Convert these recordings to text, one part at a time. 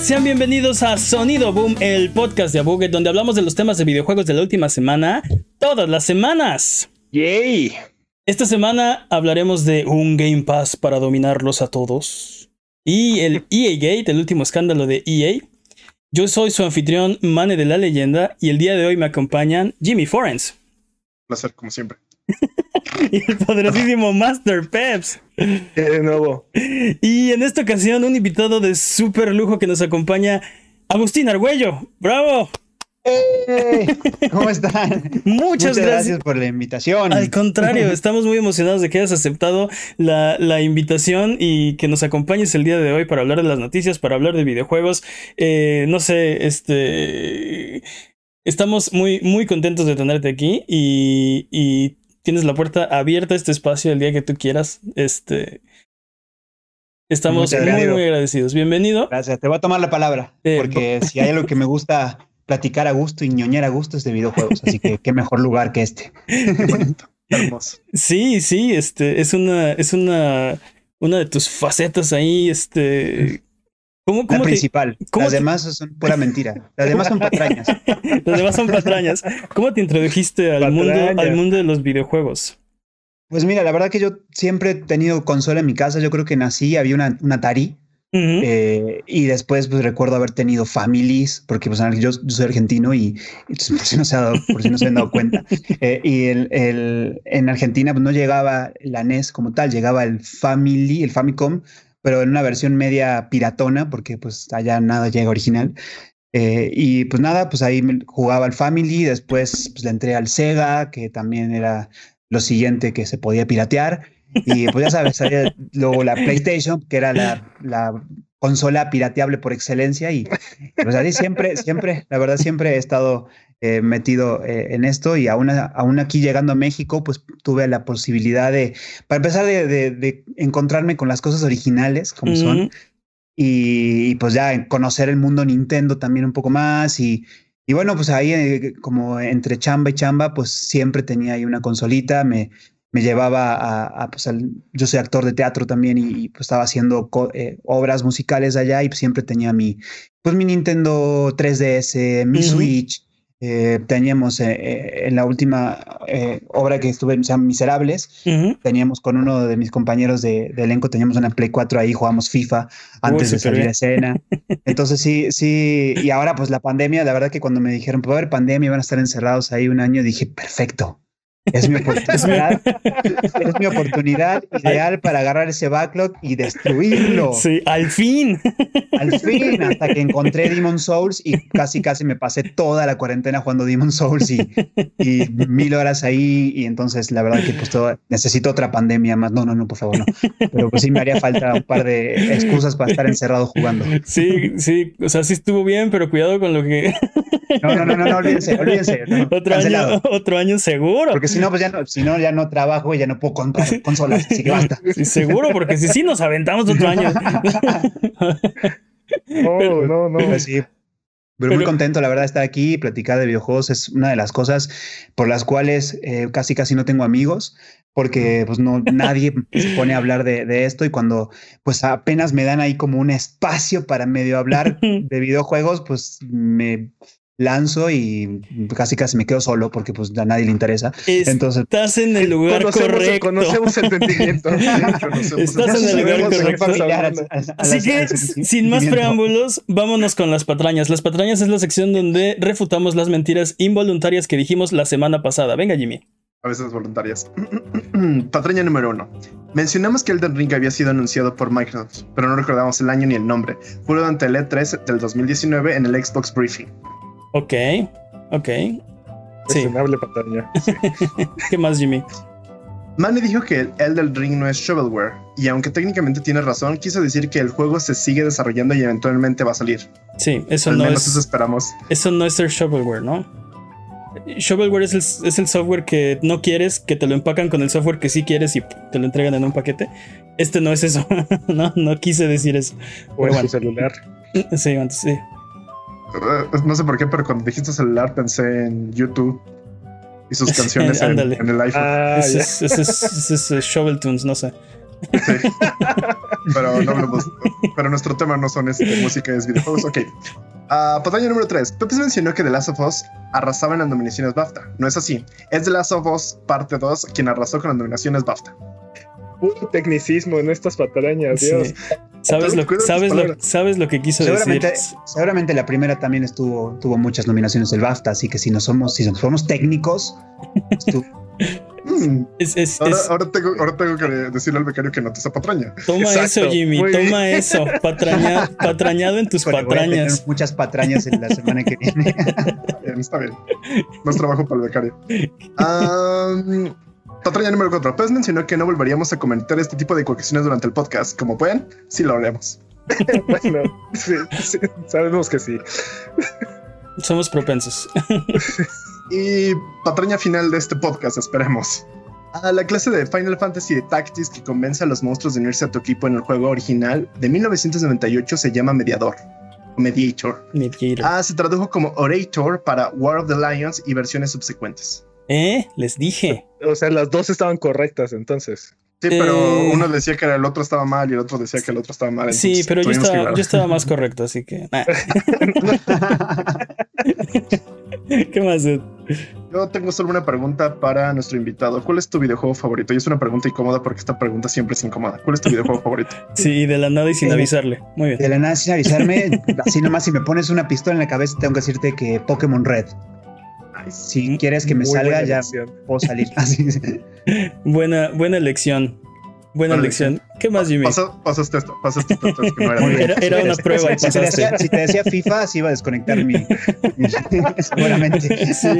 Sean bienvenidos a Sonido Boom, el podcast de Abuget, donde hablamos de los temas de videojuegos de la última semana, todas las semanas. ¡Yay! Esta semana hablaremos de un Game Pass para dominarlos a todos. Y el EA Gate, el último escándalo de EA. Yo soy su anfitrión, Mane de la Leyenda, y el día de hoy me acompañan Jimmy Forens. Placer, como siempre. y el poderosísimo Master Peps. De nuevo. Y en esta ocasión, un invitado de súper lujo que nos acompaña, Agustín Argüello. ¡Bravo! ¿Cómo están? Muchas, gracias. por la invitación. Al contrario, estamos muy emocionados de que hayas aceptado la, invitación y que nos acompañes el día de hoy para hablar de las noticias, para hablar de videojuegos. Eh, no sé, este. Estamos muy, muy contentos de tenerte aquí y, tienes la puerta abierta a este espacio el día que tú quieras. Este. Estamos muy, muy agradecidos. Bienvenido. Gracias. Te voy a tomar la palabra. Eh, porque si hay algo que me gusta platicar a gusto y ñoñar a gusto es de videojuegos. Así que qué mejor lugar que este. Hermoso. Sí, sí, este es una, es una, una de tus facetas ahí, este. ¿Cómo, la principal. Las demás son pura mentira. Las demás son patrañas. Las demás son patrañas. ¿Cómo te introdujiste al mundo, al mundo de los videojuegos? Pues mira, la verdad que yo siempre he tenido consola en mi casa. Yo creo que nací, había una, una Atari eh, y después pues recuerdo haber tenido families, porque pues yo, soy argentino y, por, si no se, ha dado, por si no se han dado cuenta. Eh, y el, el, en Argentina pues no llegaba la NES como tal, llegaba el Family, el Famicom, pero en una versión media piratona, porque pues allá nada llega original. Eh, y pues nada, pues ahí jugaba el Family, después pues le entré al Sega, que también era lo siguiente que se podía piratear. Y pues ya sabes, luego la PlayStation, que era la, la consola pirateable por excelencia. Y pues ahí siempre, siempre, la verdad, siempre he estado eh, metido eh, en esto. Y aún, aún aquí llegando a México, pues tuve la posibilidad de, para empezar, de, de, encontrarme con las cosas originales como son. Y, pues ya conocer el mundo Nintendo también un poco más. Y, y bueno, pues ahí eh, como entre chamba y chamba, pues siempre tenía ahí una consolita, me, me llevaba a, pues yo soy actor de teatro también y, pues estaba haciendo eh, obras musicales allá y siempre tenía mi, pues mi Nintendo 3DS, mi Switch. Eh, teníamos eh, en la última obra que estuve, o sea, Miserables, teníamos con uno de mis compañeros de, elenco, teníamos una Play 4 ahí, jugamos FIFA antes de salir a escena. Entonces sí, sí, y ahora pues la pandemia, la verdad que cuando me dijeron, puede haber pandemia, van a estar encerrados ahí un año, dije, perfecto, es mi oportunidad. es mi oportunidad ideal para agarrar ese backlog y destruirlo. Sí, al fin. Al fin, hasta que encontré Demon Souls y casi casi me pasé toda la cuarentena jugando Demon Souls y, y mil horas ahí. Y entonces la verdad que pues necesito otra pandemia más. No, no, no, por favor, no. Pero pues sí me haría falta un par de excusas para estar encerrado jugando. Sí, sí. O sea, sí estuvo bien, pero cuidado con lo que. No, no, no, no, no olvídense, olvídense. otro, año, otro año seguro. Porque si no, pues ya no, si no, ya no trabajo y ya no puedo comprar consolas, así que basta. seguro, porque si sí nos aventamos otro año. no, no, no. Pues sí. Pero, muy contento, la verdad, de estar aquí y platicar de videojuegos es una de las cosas por las cuales eh, casi casi no tengo amigos, porque pues no nadie se pone a hablar de, de, esto y cuando pues apenas me dan ahí como un espacio para medio hablar de videojuegos, pues me lanzo y casi casi me quedo solo porque pues a nadie le interesa. Entonces, estás en el lugar correcto. Conocemos el entendimiento. estás en el lugar correcto. Así que, sin más preámbulos, vámonos con las patrañas. Las patrañas es la sección donde refutamos las mentiras involuntarias que dijimos la semana pasada. Venga, Jimmy. A veces voluntarias. Patraña número uno. Mencionamos que Elden Ring había sido anunciado por Microsoft, pero no recordamos el año ni el nombre. Fue durante el E3 del 2019 en el Xbox Briefing. Ok, ok. Sí. pantalla. ¿Qué más, Jimmy? Manny dijo que el Elden Ring no es shovelware, y aunque técnicamente tiene razón, quiso decir que el juego se sigue desarrollando y eventualmente va a salir. Sí, eso no es. Eso esperamos. Eso no es ser shovelware, ¿no? Shovelware es el, es el, software que no quieres, que te lo empacan con el software que sí quieres y te lo entregan en un paquete. Este no es eso. no, no quise decir eso. O en celular. Sí, antes sí. Eh, no sé por qué, pero cuando dijiste celular pensé en YouTube y sus canciones en, el iPhone. Ah, ese, es, Shovel Tunes, no sé. Sí. pero no hablamos. Pero nuestro tema no son este, música, es videojuegos. Ok. Uh, patraña número 3. Pepe mencionó que The Last of Us arrasaba en las nominaciones BAFTA. No es así. Es The Last of Us parte 2 quien arrasó con las nominaciones BAFTA. Puro tecnicismo en estas patrañas, Dios. ¿Sabes lo, sabes, lo, ¿Sabes lo que quiso seguramente, decir? Seguramente la primera también estuvo, tuvo muchas nominaciones del BAFTA, así que si no somos, si somos técnicos, Mm. ahora, tengo, ahora, tengo, que decirle al becario que no te esa patraña. Toma eso, Jimmy, toma eso. patrañado en tus patrañas. muchas patrañas en la semana que viene. está bien, está bien. Más trabajo para el becario. Patraña número 4. Pez mencionó que no volveríamos a comentar este tipo de ecuaciones durante el podcast. Como pueden, sí lo haremos. bueno, sí, sabemos que sí. Somos propensos. y patraña final de este podcast, esperemos. A la clase de Final Fantasy de Tactics que convence a los monstruos de unirse a tu equipo en el juego original de 1998 se llama Mediador. Mediator. Mediator. Ah, se tradujo como Orator para War of the Lions y versiones subsecuentes. ¿Eh? Les dije. O sea, las dos estaban correctas entonces. Sí, pero eh. uno decía que el otro estaba mal y el otro decía que el otro estaba mal. Sí, pero yo estaba, yo estaba, más correcto, así que. ¿Qué más? Yo tengo solo una pregunta para nuestro invitado. ¿Cuál es tu videojuego favorito? Y es una pregunta incómoda porque esta pregunta siempre es incómoda. ¿Cuál es tu videojuego favorito? Sí, de la nada y sin eh, avisarle. Muy bien. De la nada sin avisarme. así nomás, si me pones una pistola en la cabeza, tengo que decirte que Pokémon Red. Si quieres que me salga, ya puedo salir. buena, buena elección. Buena lección. ¿Qué más, Jimmy? pasaste esto, pasaste esto. era, una prueba. Si, te decía, si, te decía, FIFA, así iba a desconectar mi. seguramente.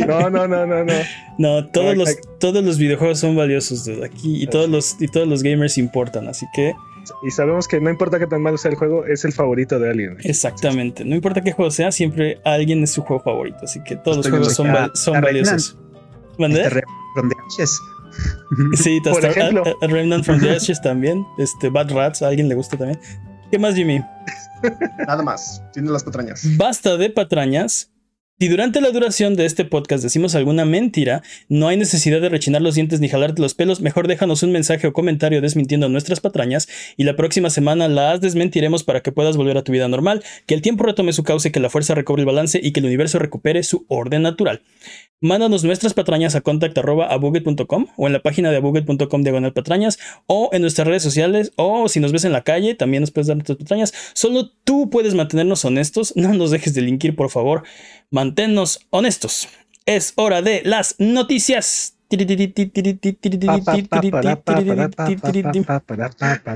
No, no, no, no, no. No, todos, los, todos los videojuegos son valiosos desde aquí y todos, los, y todos los gamers importan, así que. Y sabemos que no importa qué tan malo sea el juego, es el favorito de alguien. Exactamente. No importa qué juego sea, siempre alguien es su juego favorito. Así que todos los juegos son, son valiosos. ¿Mandé? Sí, Por ejemplo. A, Remnant from the Ashes también. Este, Bad Rats, a alguien le gusta también. ¿Qué más, Jimmy? Nada más. Tiene las patrañas. Basta de patrañas. Si durante la duración de este podcast decimos alguna mentira, no hay necesidad de rechinar los dientes ni jalarte los pelos, mejor déjanos un mensaje o comentario desmintiendo nuestras patrañas y la próxima semana las desmentiremos para que puedas volver a tu vida normal, que el tiempo retome su cauce, que la fuerza recobre el balance y que el universo recupere su orden natural. Mándanos nuestras patrañas a contact.abuget.com o en la página de abuget.com diagonal patrañas o en nuestras redes sociales o si nos ves en la calle también nos puedes dar nuestras patrañas. Solo tú puedes mantenernos honestos, no nos dejes delinquir por favor, manténnos honestos. Es hora de las noticias.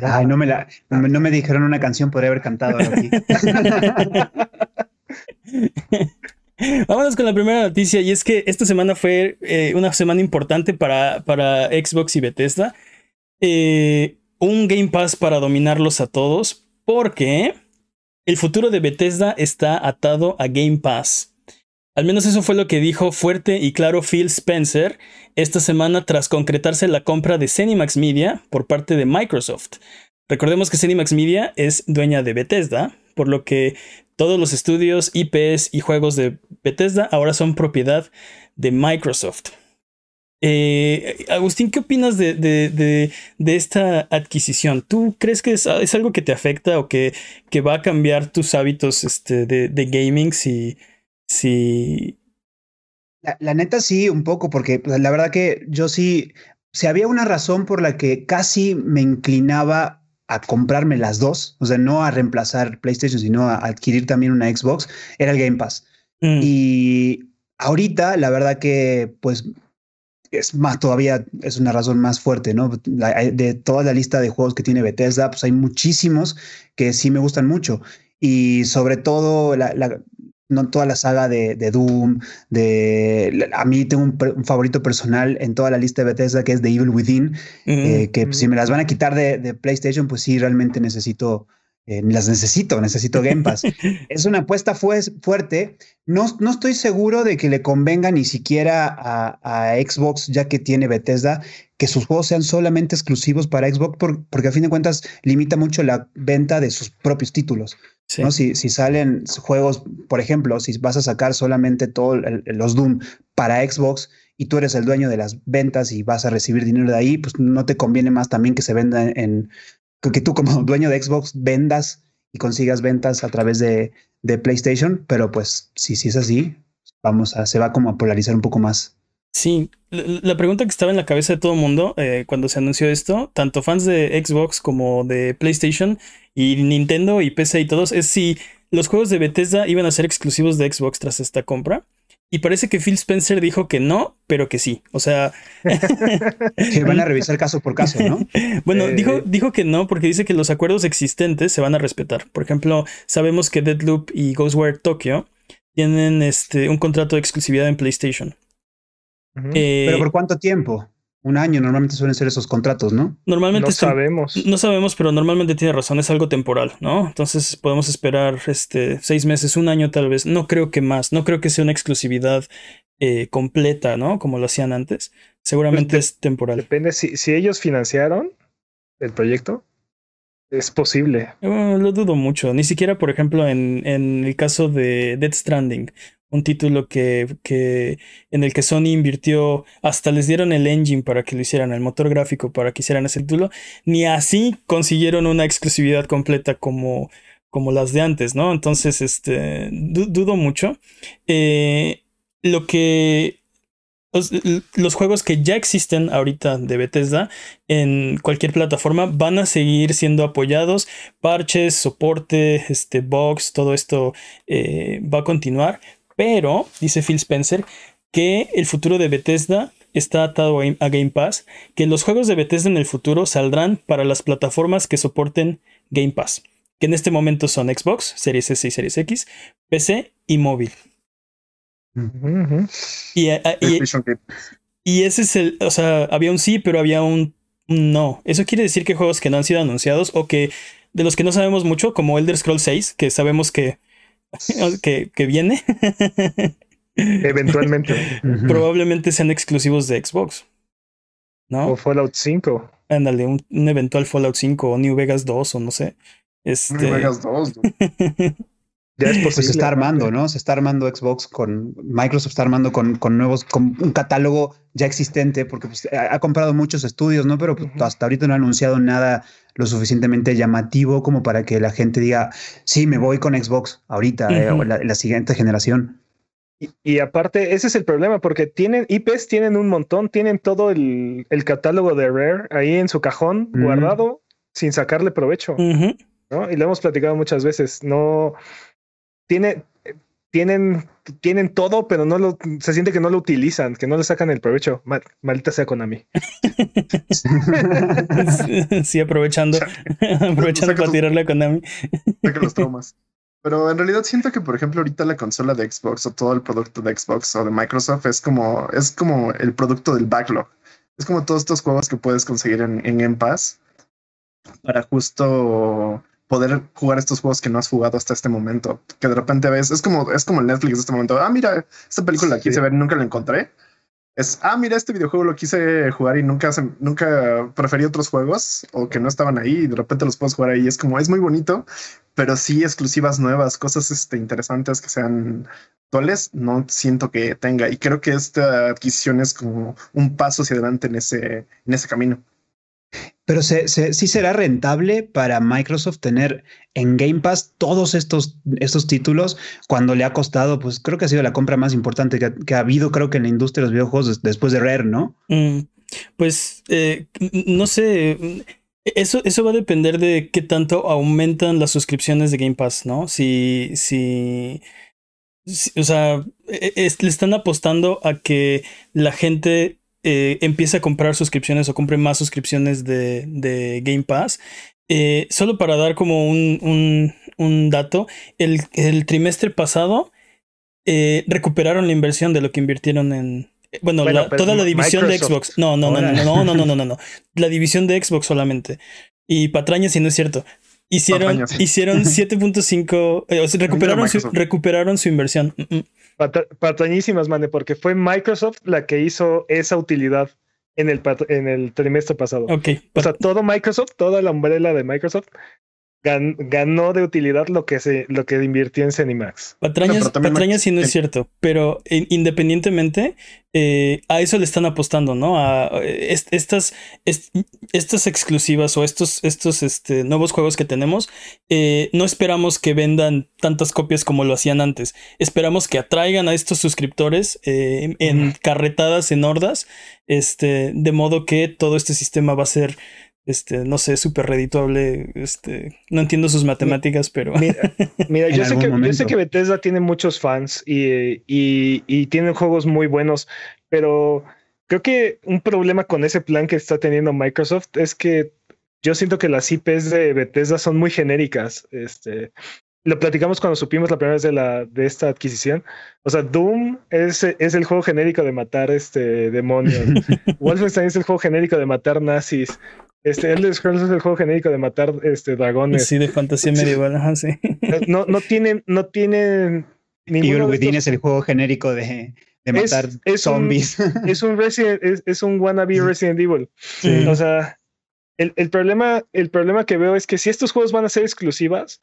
Ay, no me, la, no me dijeron una canción, podría haber cantado aquí. Vámonos con la primera noticia y es que esta semana fue eh, una semana importante para, para Xbox y Bethesda. Eh, un Game Pass para dominarlos a todos porque el futuro de Bethesda está atado a Game Pass. Al menos eso fue lo que dijo fuerte y claro Phil Spencer esta semana tras concretarse la compra de Cenimax Media por parte de Microsoft. Recordemos que Cenimax Media es dueña de Bethesda, por lo que todos los estudios, IPs y juegos de Bethesda ahora son propiedad de Microsoft. Eh, Agustín, ¿qué opinas de, esta adquisición? ¿Tú crees que es, algo que te afecta o que, que, va a cambiar tus hábitos este, de, gaming si... si... La, neta sí, un poco, porque pues, la verdad que yo sí, si había una razón por la que casi me inclinaba a comprarme las dos, o sea, no a reemplazar PlayStation, sino a adquirir también una Xbox, era el Game Pass. Mm. Y ahorita, la verdad que, pues, es más, todavía es una razón más fuerte, ¿no? de toda la lista de juegos que tiene Bethesda, pues hay muchísimos que sí me gustan mucho. Y sobre todo la, no toda la saga de, Doom, de a mí tengo un, favorito personal en toda la lista de Bethesda que es The Evil Within, eh, que si me las van a quitar de, PlayStation, pues sí, realmente necesito, eh, las necesito, necesito Game Pass. es una apuesta fuerte. No, no estoy seguro de que le convenga ni siquiera a, Xbox, ya que tiene Bethesda, que sus juegos sean solamente exclusivos para Xbox, porque a fin de cuentas limita mucho la venta de sus propios títulos. ¿No? Si, si, salen juegos, por ejemplo, si vas a sacar solamente todos los Doom para Xbox y tú eres el dueño de las ventas y vas a recibir dinero de ahí, pues no te conviene más también que se venda en, que tú como dueño de Xbox vendas y consigas ventas a través de, de PlayStation, pero pues si, si es así, vamos a, se va como a polarizar un poco más. Sí, la pregunta que estaba en la cabeza de todo el mundo eh, cuando se anunció esto, tanto fans de Xbox como de PlayStation y Nintendo y PC y todos, es si los juegos de Bethesda iban a ser exclusivos de Xbox tras esta compra. Y parece que Phil Spencer dijo que no, pero que sí. O sea. que van a revisar caso por caso, ¿no? bueno, eh, dijo, dijo que no, porque dice que los acuerdos existentes se van a respetar. Por ejemplo, sabemos que Deadloop y Ghostwire Tokyo tienen este, un contrato de exclusividad en PlayStation. Eh, ¿Pero por cuánto tiempo? Un año, normalmente suelen ser esos contratos, ¿no? Normalmente no sabemos. No sabemos, pero normalmente tiene razón, es algo temporal, ¿no? Entonces podemos esperar este, seis meses, un año tal vez. No creo que más, no creo que sea una exclusividad eh, completa, ¿no? Como lo hacían antes. Seguramente pues es temporal. Depende, si, si ellos financiaron el proyecto, es posible. lo dudo mucho. Ni siquiera, por ejemplo, en, en el caso de Dead Stranding un título que, que, en el que Sony invirtió, hasta les dieron el engine para que lo hicieran, el motor gráfico para que hicieran ese título, ni así consiguieron una exclusividad completa como, como las de antes, ¿no? Entonces, este, dudo mucho. Eh, lo que... Los, juegos que ya existen ahorita de Bethesda en cualquier plataforma van a seguir siendo apoyados. Parches, soporte, este, box, todo esto eh, va a continuar pero, dice Phil Spencer, que el futuro de Bethesda está atado a Game Pass, que los juegos de Bethesda en el futuro saldrán para las plataformas que soporten Game Pass, que en este momento son Xbox, Series S y Series X, PC y móvil. y, y, ese es el, o sea, había un sí, pero había un no. Eso quiere decir que juegos que no han sido anunciados o que de los que no sabemos mucho, como Elder Scrolls 6, que sabemos que que, que viene. Eventualmente. Probablemente sean exclusivos de Xbox. ¿No? O Fallout 5. Ándale, un, eventual Fallout 5 o New Vegas 2 o no sé. Este... New Vegas 2. Ya es pues se está armando, ¿no? Se está armando Xbox con Microsoft está armando con, con nuevos, con un catálogo ya existente, porque pues, ha, comprado muchos estudios, ¿no? Pero pues, hasta ahorita no ha anunciado nada lo suficientemente llamativo como para que la gente diga, sí, me voy con Xbox ahorita eh, o la, siguiente generación. Y, aparte, ese es el problema, porque tienen IPs, tienen un montón, tienen todo el, el catálogo de Rare ahí en su cajón guardado sin sacarle provecho. ¿no? Y lo hemos platicado muchas veces. No tiene, tienen, tienen todo, pero no lo, se siente que no lo utilizan, que no le sacan el provecho. maldita sea Konami. sí, aprovechando, aprovechando para tirarle a Konami. los traumas. Pero en realidad siento que, por ejemplo, ahorita la consola de Xbox o todo el producto de Xbox o de Microsoft es como, es como el producto del backlog. Es como todos estos juegos que puedes conseguir en, en Game Pass para justo poder jugar estos juegos que no has jugado hasta este momento. Que de repente ves, es como, es como el Netflix de este momento. Ah, mira, esta película la quise ver y nunca la encontré. Es, ah, mira, este videojuego lo quise jugar y nunca, nunca preferí otros juegos o que no estaban ahí y de repente los puedes jugar ahí. Es como, es muy bonito, pero sí exclusivas nuevas, cosas este, interesantes que sean actuales, no siento que tenga. Y creo que esta adquisición es como un paso hacia adelante en ese, en ese camino. Pero se, sí será rentable para Microsoft tener en Game Pass todos estos, estos títulos cuando le ha costado, pues creo que ha sido la compra más importante que ha, habido, creo que en la industria de los videojuegos después de Rare, ¿no? Mm, pues eh, no sé. Eso, eso va a depender de qué tanto aumentan las suscripciones de Game Pass, ¿no? Si, si, o sea, e, e, le están apostando a que la gente eh, empiece a comprar suscripciones o compre más suscripciones de, de Game Pass. Eh, solo para dar como un, un, dato, el, el, trimestre pasado eh, recuperaron la inversión de lo que invirtieron en... Bueno, toda la división de Xbox. No, no, no, no, no, no, no, no, no, no. La división de Xbox solamente. Y patrañas, si no es cierto. Hicieron, hicieron 7.5, eh, recuperaron, su, recuperaron su inversión. Mm, mm. Patrañísimas, mane, porque fue Microsoft la que hizo esa utilidad en el, en el trimestre pasado. Ok. O sea, todo Microsoft, toda la umbrella de Microsoft ganó de utilidad lo que se lo que invirtió en Cenimax. Patrañas, patrañas sí no es cierto, pero independientemente eh, a eso le están apostando, ¿no? A estas, estas exclusivas o estos, estos este, nuevos juegos que tenemos, eh, no esperamos que vendan tantas copias como lo hacían antes. Esperamos que atraigan a estos suscriptores eh, en carretadas, en hordas, este, de modo que todo este sistema va a ser este, no sé, súper redituable. Este, no entiendo sus matemáticas, pero. Mira, yo, sé que, yo, sé que, Bethesda tiene muchos fans y, y, y tienen juegos muy buenos, pero creo que un problema con ese plan que está teniendo Microsoft es que yo siento que las IPs de Bethesda son muy genéricas. Este, lo platicamos cuando supimos la primera vez de, la, de esta adquisición. O sea, Doom es, es el juego genérico de matar este, demonios. Wolfenstein es el juego genérico de matar nazis. Este, Elder Scrolls es el juego genérico de matar este, dragones. Sí, de fantasía medieval, sí. No, no tienen, no tienen Evil Within es el juego genérico de, de matar zombies. es un Resident, es, es, un wannabe Resident Evil. O sea, el, el, problema, el problema que veo es que si estos juegos van a ser exclusivas,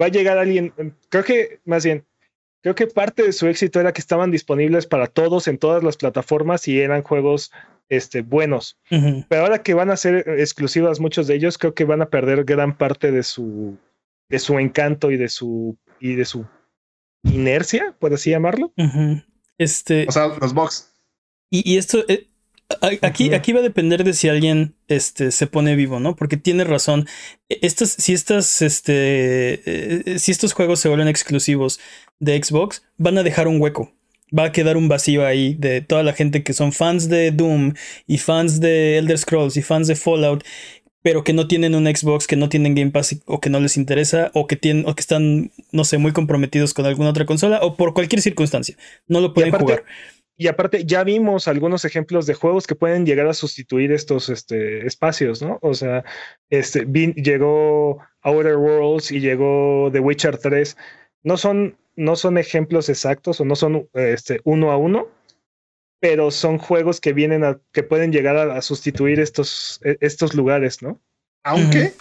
va a llegar alguien. Creo que, más bien, creo que parte de su éxito era que estaban disponibles para todos en todas las plataformas y eran juegos este, buenos. Pero ahora que van a ser exclusivas muchos de ellos, creo que van a perder gran parte de su, de su encanto y de su, y de su inercia, por así llamarlo. Este. O sea, los box. Y, y esto. Eh, aquí, aquí va a depender de si alguien este, se pone vivo, ¿no? Porque tiene razón. E, estas, si estas, este, eh, si estos juegos se vuelven exclusivos de Xbox, van a dejar un hueco va a quedar un vacío ahí de toda la gente que son fans de Doom y fans de Elder Scrolls y fans de Fallout, pero que no tienen un Xbox, que no tienen Game Pass o que no les interesa o que tienen o que están no sé, muy comprometidos con alguna otra consola o por cualquier circunstancia. No lo pueden jugar. Y aparte, ya vimos algunos ejemplos de juegos que pueden llegar a sustituir estos este, espacios, ¿no? O sea, este, llegó Outer Worlds y llegó The Witcher 3. No son no son ejemplos exactos o no son este, uno a uno, pero son juegos que vienen a, que pueden llegar a, sustituir estos, e, estos lugares, ¿no? Aunque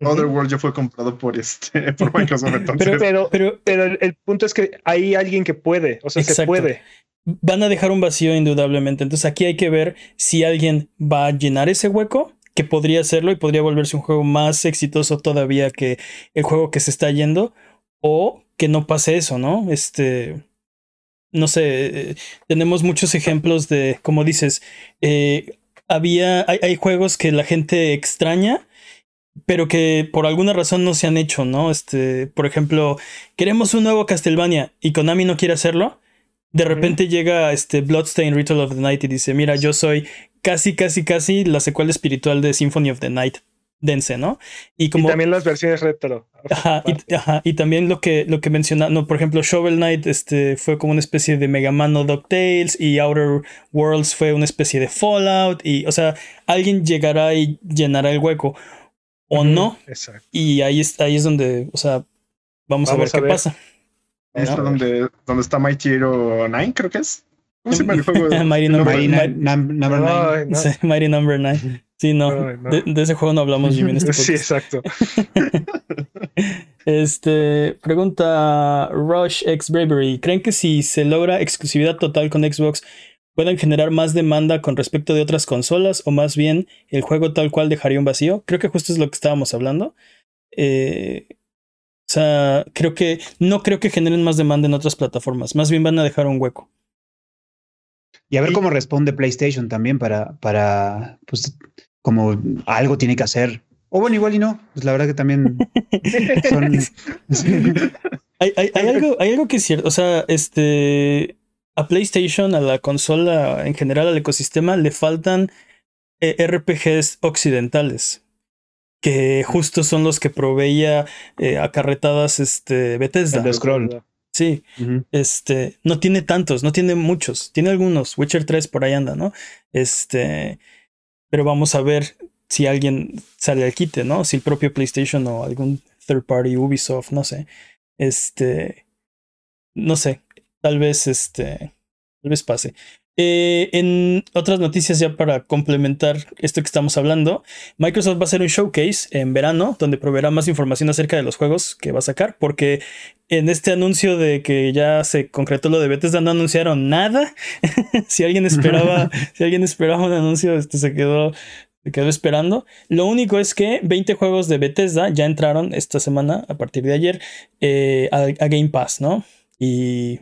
Otherworld ya fue comprado por este, por Microsoft. Pero, pero, pero, el, punto es que hay alguien que puede, o sea, se puede. Van a dejar un vacío indudablemente. Entonces aquí hay que ver si alguien va a llenar ese hueco que podría hacerlo y podría volverse un juego más exitoso todavía que el juego que se está yendo o que no pase eso, ¿no? Este, no sé, eh, tenemos muchos ejemplos de, como dices, eh, había, hay, juegos que la gente extraña, pero que por alguna razón no se han hecho, ¿no? Este, por ejemplo, queremos un nuevo Castlevania y Konami no quiere hacerlo. De repente llega este Bloodstain Ritual of the Night y dice, mira, yo soy casi, casi, casi la secuela espiritual de Symphony of the Night dense, ¿no? Y como también las versiones retro. Ajá y, también lo que, lo que menciona, no, por ejemplo, Shovel Knight este, fue como una especie de Mega Man o DuckTales y Outer Worlds fue una especie de Fallout y, o sea, alguien llegará y llenará el hueco o no. Exacto. Y ahí, está, ahí es donde, o sea, vamos, a ver qué pasa. Ahí está donde, donde está Mighty Hero 9, creo que es. ¿Cómo se llama el juego? Mighty Number 9. Mighty Number 9. Sí, no. De, ese juego no hablamos, Jimmy, en este Sí, exacto. este, pregunta Rush X Bravery. ¿Creen que si se logra exclusividad total con Xbox puedan generar más demanda con respecto de otras consolas o más bien el juego tal cual dejaría un vacío? Creo que justo es lo que estábamos hablando. Eh, o sea, creo que no creo que generen más demanda en otras plataformas, más bien van a dejar un hueco. Y a ver cómo responde PlayStation también para, para pues, como algo tiene que hacer. O bueno, igual y no. Pues la verdad que también hay, hay, algo, hay algo que es cierto. O sea, este a PlayStation, a la consola en general, al ecosistema, le faltan eh, RPGs occidentales. Que justo son los que proveía eh, acarretadas este, Bethesda. El Scroll. Sí, este, no tiene tantos, no tiene muchos, tiene algunos, Witcher 3 por ahí anda, ¿no? Este, pero vamos a ver si alguien sale al quite, ¿no? Si el propio PlayStation o algún third party, Ubisoft, no sé. Este, no sé, tal vez este, tal vez pase. Eh, en otras noticias, ya para complementar esto que estamos hablando, Microsoft va a hacer un showcase en verano donde proveerá más información acerca de los juegos que va a sacar, porque en este anuncio de que ya se concretó lo de Bethesda no anunciaron nada. si alguien esperaba, si alguien esperaba un anuncio, este se quedó se quedó esperando. Lo único es que 20 juegos de Bethesda ya entraron esta semana, a partir de ayer, eh, a, Game Pass, ¿no? Y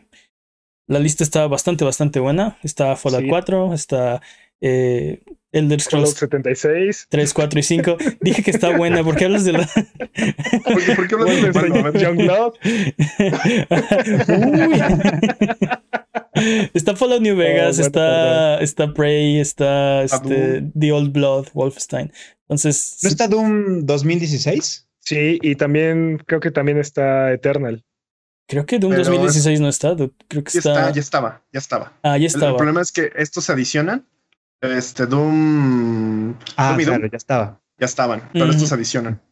la lista está bastante, bastante buena. Está Fallout 4, está eh, Elder Scrolls 76, 3, 4 y 5. Dije que está buena. ¿Por qué hablas de la.? ¿Por qué, hablas de bueno, Youngblood? está Fallout New Vegas, oh, está, está Prey, está este, The Old Blood, Wolfenstein. Entonces. ¿No está Doom 2016? Sí, y también creo que también está Eternal. Creo que Doom 2016 no está. Creo que está... Ya estaba, ya estaba. Ah, ya estaba. El, problema es que estos se adicionan. Este Doom. Ah, claro, ya estaba. Ya estaban, pero estos se adicionan.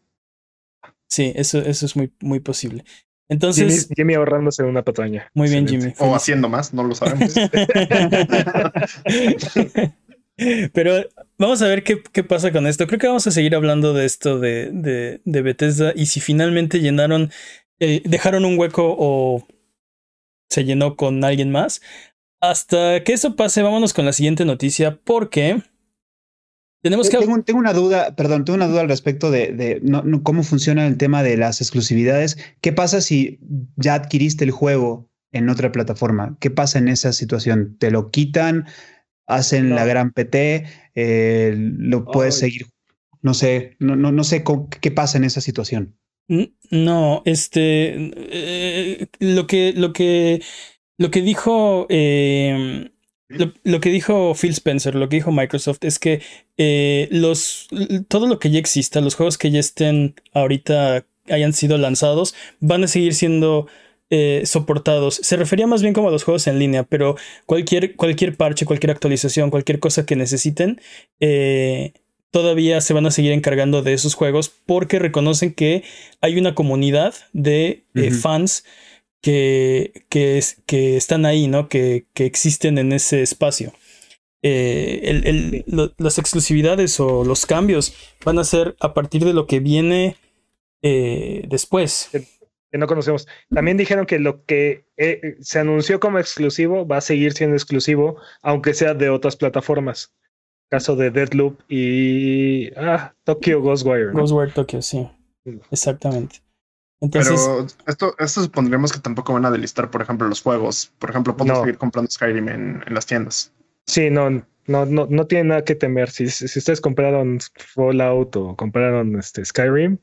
Sí, eso, eso es muy, muy posible. Entonces. Jimmy, ahorrándose una patraña. Muy bien, Jimmy. O haciendo más, no lo sabemos. Pero vamos a ver qué, qué, pasa con esto. Creo que vamos a seguir hablando de esto de, de, de Bethesda y si finalmente llenaron eh, dejaron un hueco o se llenó con alguien más. Hasta que eso pase, vámonos con la siguiente noticia porque tenemos que... Tengo, tengo una duda, perdón, tengo una duda al respecto de, de cómo funciona el tema de las exclusividades. ¿Qué pasa si ya adquiriste el juego en otra plataforma? ¿Qué pasa en esa situación? ¿Te lo quitan? ¿Hacen la gran PT? Eh, ¿Lo puedes seguir? No sé, no, no, no sé qué pasa en esa situación. No, este, eh, lo que, lo que, lo que dijo, em, lo, que dijo Phil Spencer, lo que dijo Microsoft es que eh, los, todo lo que ya exista, los juegos que ya estén ahorita hayan sido lanzados, van a seguir siendo eh, soportados. Se refería más bien como a los juegos en línea, pero cualquier, cualquier parche, cualquier actualización, cualquier cosa que necesiten, eh, todavía se van a seguir encargando de esos juegos porque reconocen que hay una comunidad de eh, fans que, que, que, están ahí, ¿no? Que, que existen en ese espacio. Eh, el, las exclusividades o los cambios van a ser a partir de lo que viene eh, después. Que no conocemos. También dijeron que lo que se anunció como exclusivo va a seguir siendo exclusivo, aunque sea de otras plataformas caso de Deadloop y ah, Tokyo Ghostwire. Ghostwire Tokyo, sí. Exactamente. Entonces, Pero esto, esto supondríamos que tampoco van a delistar, por ejemplo, los juegos. Por ejemplo, podemos seguir comprando Skyrim en, en, las tiendas. Sí, no, no, no, no tiene nada que temer. Si, si ustedes compraron Fallout o compraron este Skyrim,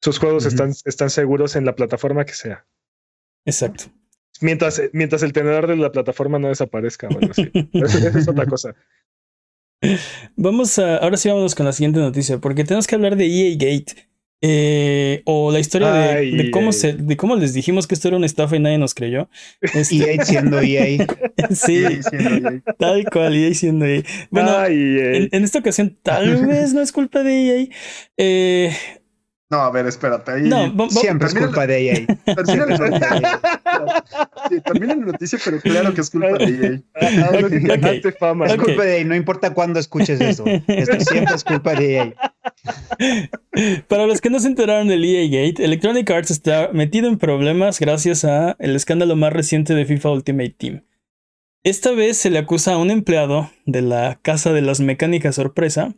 sus juegos están, están seguros en la plataforma que sea. Exacto. Mientras, mientras el tenedor de la plataforma no desaparezca. Bueno, sí. Esa es otra cosa. Vamos a, ahora sí vamos con la siguiente noticia, porque tenemos que hablar de EA Gate. Eh, o la historia de, cómo se, de cómo les dijimos que esto era una estafa y nadie nos creyó. Este, EA siendo EA. sí, e tal cual, EA siendo EA. Bueno, en, en, esta ocasión tal vez no es culpa de EA. Eh, no, a ver, espérate. Ahí... No, siempre es culpa de EA. Termina la noticia. Sí, termina la noticia, pero claro que es culpa de EA. okay. fama. Es culpa de EA, no importa cuándo escuches eso. Esto siempre es culpa de EA. Para los que no se enteraron del EA Gate, Electronic Arts está metido en problemas gracias a el escándalo más reciente de FIFA Ultimate Team. Esta vez se le acusa a un empleado de la Casa de las Mecánicas Sorpresa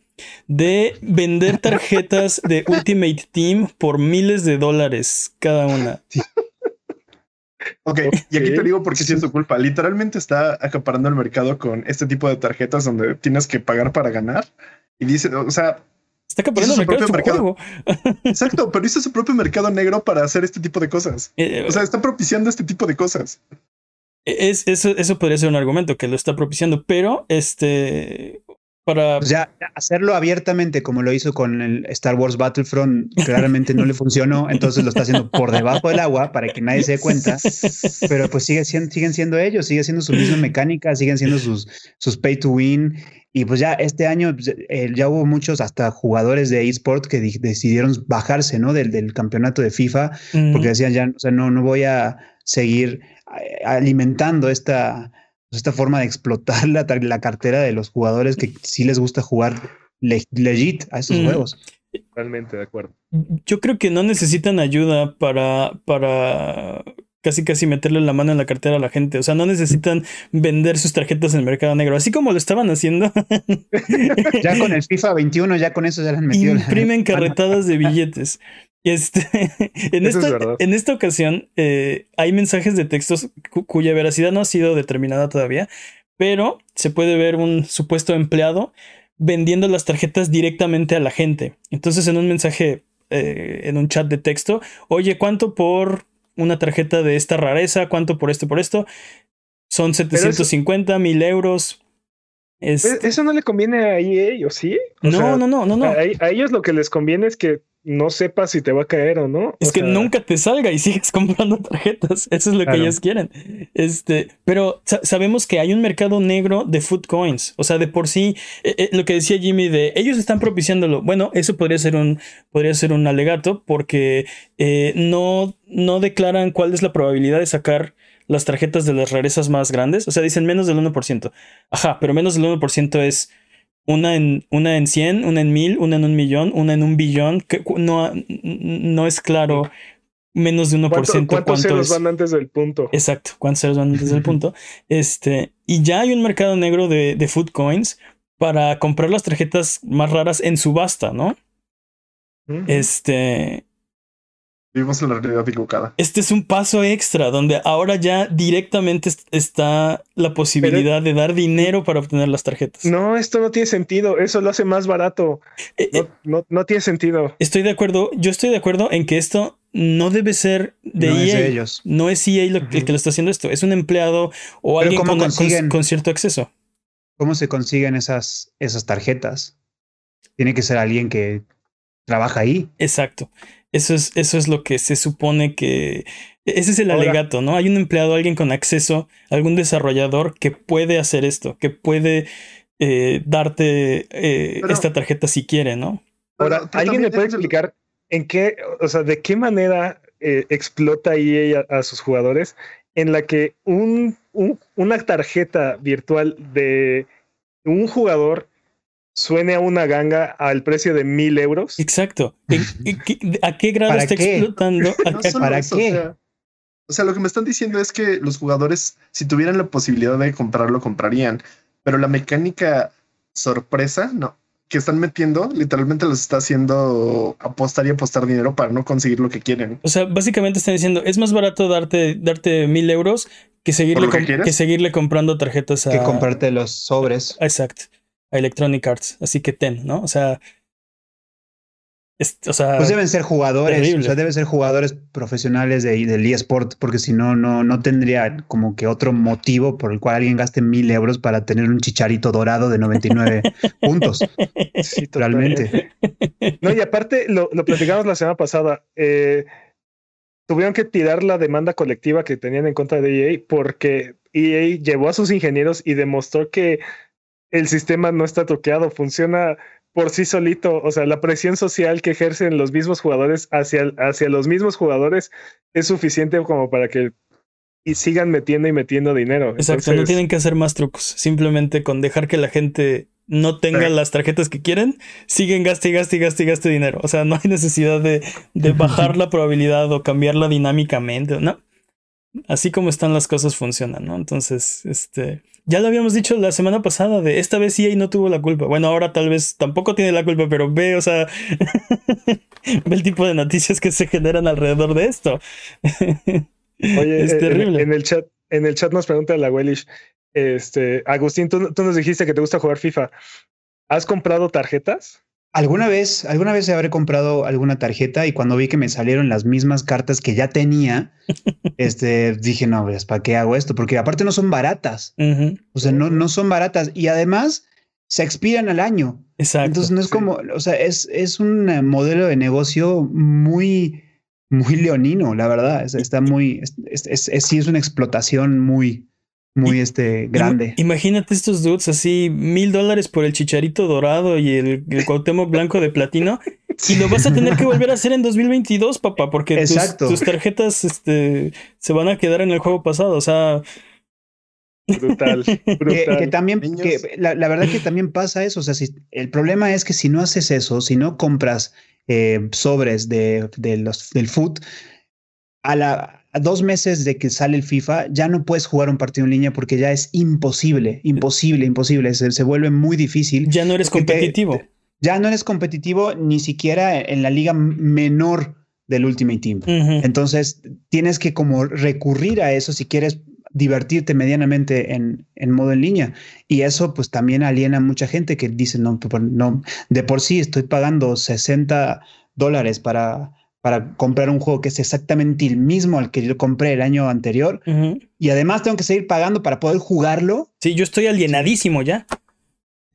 de vender tarjetas de Ultimate Team por miles de dólares cada una. Ok, y aquí te digo por qué sí es su culpa. Literalmente está acaparando el mercado con este tipo de tarjetas donde tienes que pagar para ganar. Y dice, o sea, Está acaparando el mercado, mercado. Exacto, pero hizo su propio mercado negro para hacer este tipo de cosas. Eh, o sea, está propiciando este tipo de cosas. Es, eso, eso podría ser un argumento que lo está propiciando, pero este. Para... Ya hacerlo abiertamente como lo hizo con el Star Wars Battlefront claramente no le funcionó, entonces lo está haciendo por debajo del agua para que nadie se dé cuenta, pero pues sigue siendo, siguen siendo ellos, sigue siendo su misma mecánica, siguen siendo sus, sus pay to win y pues ya este año pues, eh, ya hubo muchos hasta jugadores de eSport que decidieron bajarse ¿no? del, del campeonato de FIFA porque decían ya, o sea, no, no voy a seguir alimentando esta, esta forma de explotar la, la, cartera de los jugadores que sí les gusta jugar legit a esos juegos. Totalmente de acuerdo. Yo creo que no necesitan ayuda para, para casi casi meterle la mano en la cartera a la gente. O sea, no necesitan vender sus tarjetas en el mercado negro, así como lo estaban haciendo. ya con el FIFA 21, ya con eso ya han metido. Imprimen carretadas de billetes. Este, en, esta, en esta ocasión eh, hay mensajes de textos cuya veracidad no ha sido determinada todavía, pero se puede ver un supuesto empleado vendiendo las tarjetas directamente a la gente. Entonces en un mensaje, eh, en un chat de texto, oye, ¿cuánto por una tarjeta de esta rareza, cuánto por esto, por esto. Son 750 mil euros. Eso no le conviene a EA, ¿o sí? no, no, no, no, no. A, ellos lo que les conviene es que no sepas si te va a caer o no. Es que nunca te salga y sigues comprando tarjetas. Eso es lo que ellos quieren. Este, pero sabemos que hay un mercado negro de food coins. O sea, de por sí, eh, eh, lo que decía Jimmy de ellos están propiciándolo. Bueno, eso podría ser un, podría ser un alegato porque eh, no, no declaran cuál es la probabilidad de sacar las tarjetas de las rarezas más grandes. O sea, dicen menos del 1%. Ajá, pero menos del 1% es una en, una en 100, una en 1000, una en un millón, una en un billón. Que no, no es claro menos de 1%. ¿Cuánto, ¿Cuántos ceros van antes del punto? Exacto, cuántos ceros van antes del punto. Este, y ya hay un mercado negro de, de food coins para comprar las tarjetas más raras en subasta, ¿no? Este, Vivimos en la realidad equivocada. Este es un paso extra donde ahora ya directamente está la posibilidad de dar dinero para obtener las tarjetas. No, esto no tiene sentido. Eso lo hace más barato. Eh, eh, no, tiene sentido. Estoy de acuerdo. Yo estoy de acuerdo en que esto no debe ser de no EA. ellos. No es EA lo, el que lo está haciendo esto. Es un empleado o alguien con, cierto acceso. ¿Cómo se consiguen esas, esas tarjetas? Tiene que ser alguien que trabaja ahí. Exacto. Eso es, eso es lo que se supone que... Ese es el alegato, ¿no? Hay un empleado, alguien con acceso, algún desarrollador que puede hacer esto, que puede eh, darte eh, esta tarjeta si quiere, ¿no? Ahora, ¿alguien me puede explicar en qué, o sea, de qué manera eh, explota EA a, a, sus jugadores en la que un, una tarjeta virtual de un jugador suene a una ganga al precio de mil euros. Exacto. ¿A qué grado está explotando? ¿Para qué? O sea, lo que me están diciendo es que los jugadores, si tuvieran la posibilidad de comprarlo, comprarían. Pero la mecánica sorpresa, no, que están metiendo, literalmente los está haciendo apostar y apostar dinero para no conseguir lo que quieren. O sea, básicamente están diciendo, es más barato darte, darte mil euros que seguirle, que, seguirle comprando tarjetas a... Que comprarte los sobres. Exacto a Electronic Arts. Así que ten, ¿no? O sea. o sea pues deben ser jugadores, o sea, deben ser jugadores profesionales de, del eSport, porque si no, no, no tendría como que otro motivo por el cual alguien gaste mil euros para tener un chicharito dorado de 99 puntos. Sí, totalmente. No, y aparte, lo, lo platicamos la semana pasada. Eh, tuvieron que tirar la demanda colectiva que tenían en contra de EA porque EA llevó a sus ingenieros y demostró que el sistema no está truqueado, funciona por sí solito. O sea, la presión social que ejercen los mismos jugadores hacia, hacia los mismos jugadores es suficiente como para que y sigan metiendo y metiendo dinero. Exacto, no tienen que hacer más trucos. Simplemente con dejar que la gente no tenga las tarjetas que quieren, siguen gaste y gaste y gaste y gaste dinero. O sea, no hay necesidad de, de bajar la probabilidad o cambiarla dinámicamente, ¿no? Así como están las cosas funcionan, ¿no? Entonces, este, ya lo habíamos dicho la semana pasada de esta vez EA no tuvo la culpa. Bueno, ahora tal vez tampoco tiene la culpa, pero ve, o sea, ve el tipo de noticias que se generan alrededor de esto. Oye, es terrible. En, el chat, en el chat nos pregunta la Wellish, este, Agustín, tú, tú nos dijiste que te gusta jugar FIFA. ¿Has comprado tarjetas? Alguna vez, alguna vez habré comprado alguna tarjeta y cuando vi que me salieron las mismas cartas que ya tenía, este, dije, no, pues, ¿para qué hago esto? Porque aparte no son baratas. O sea, no, no son baratas y además se expiran al año. Exacto. Entonces no es como, o sea, es, es un modelo de negocio muy, muy leonino, la verdad. está muy, es, es, es, sí es una explotación muy, muy este grande. Imagínate estos dudes así, mil dólares por el chicharito dorado y el, el Cuauhtémoc blanco de platino. Y lo vas a tener que volver a hacer en 2022, papá, porque tus, tus, tarjetas este, se van a quedar en el juego pasado. O sea, Brutal, brutal. Que, también, que la, verdad que también pasa eso. O sea, si, el problema es que si no haces eso, si no compras eh, sobres de, de, los, del food, a, la, a dos meses de que sale el FIFA, ya no puedes jugar un partido en línea porque ya es imposible, imposible, imposible. Se, se vuelve muy difícil. Ya no eres competitivo. ya no eres competitivo ni siquiera en la liga menor del Ultimate Team. Entonces, tienes que como recurrir a eso si quieres divertirte medianamente en, en, modo en línea. Y eso pues también aliena a mucha gente que dice, no, no, de por sí estoy pagando 60 dólares para, para comprar un juego que es exactamente el mismo al que yo compré el año anterior. Y además tengo que seguir pagando para poder jugarlo. Sí, yo estoy alienadísimo ya.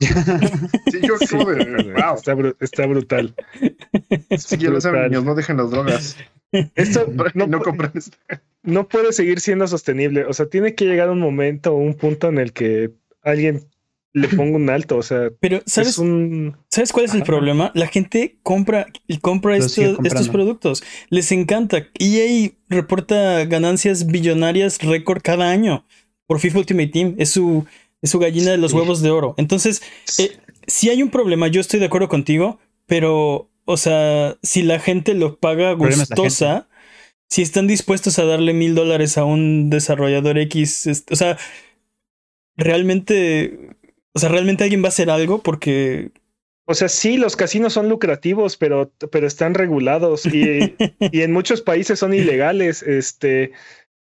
sí, yo wow. Está, está brutal. Sí, ya lo saben, niños, no dejen las drogas. Esto no, no, no puede seguir siendo sostenible. O sea, tiene que llegar un momento, un punto en el que alguien le ponga un alto. O sea, pero ¿sabes, ¿sabes cuál es el problema? La gente compra, compra estos productos. Les encanta. EA reporta ganancias billonarias récord cada año por FIFA Ultimate Team. Es su, es su gallina de los huevos de oro. Entonces, eh, si hay un problema, yo estoy de acuerdo contigo, pero, o sea, si la gente lo paga gustosa si están dispuestos a darle mil dólares a un desarrollador X, o sea, realmente, o sea, realmente alguien va a hacer algo porque... O sea, sí, los casinos son lucrativos, pero, pero están regulados y, y en muchos países son ilegales, este,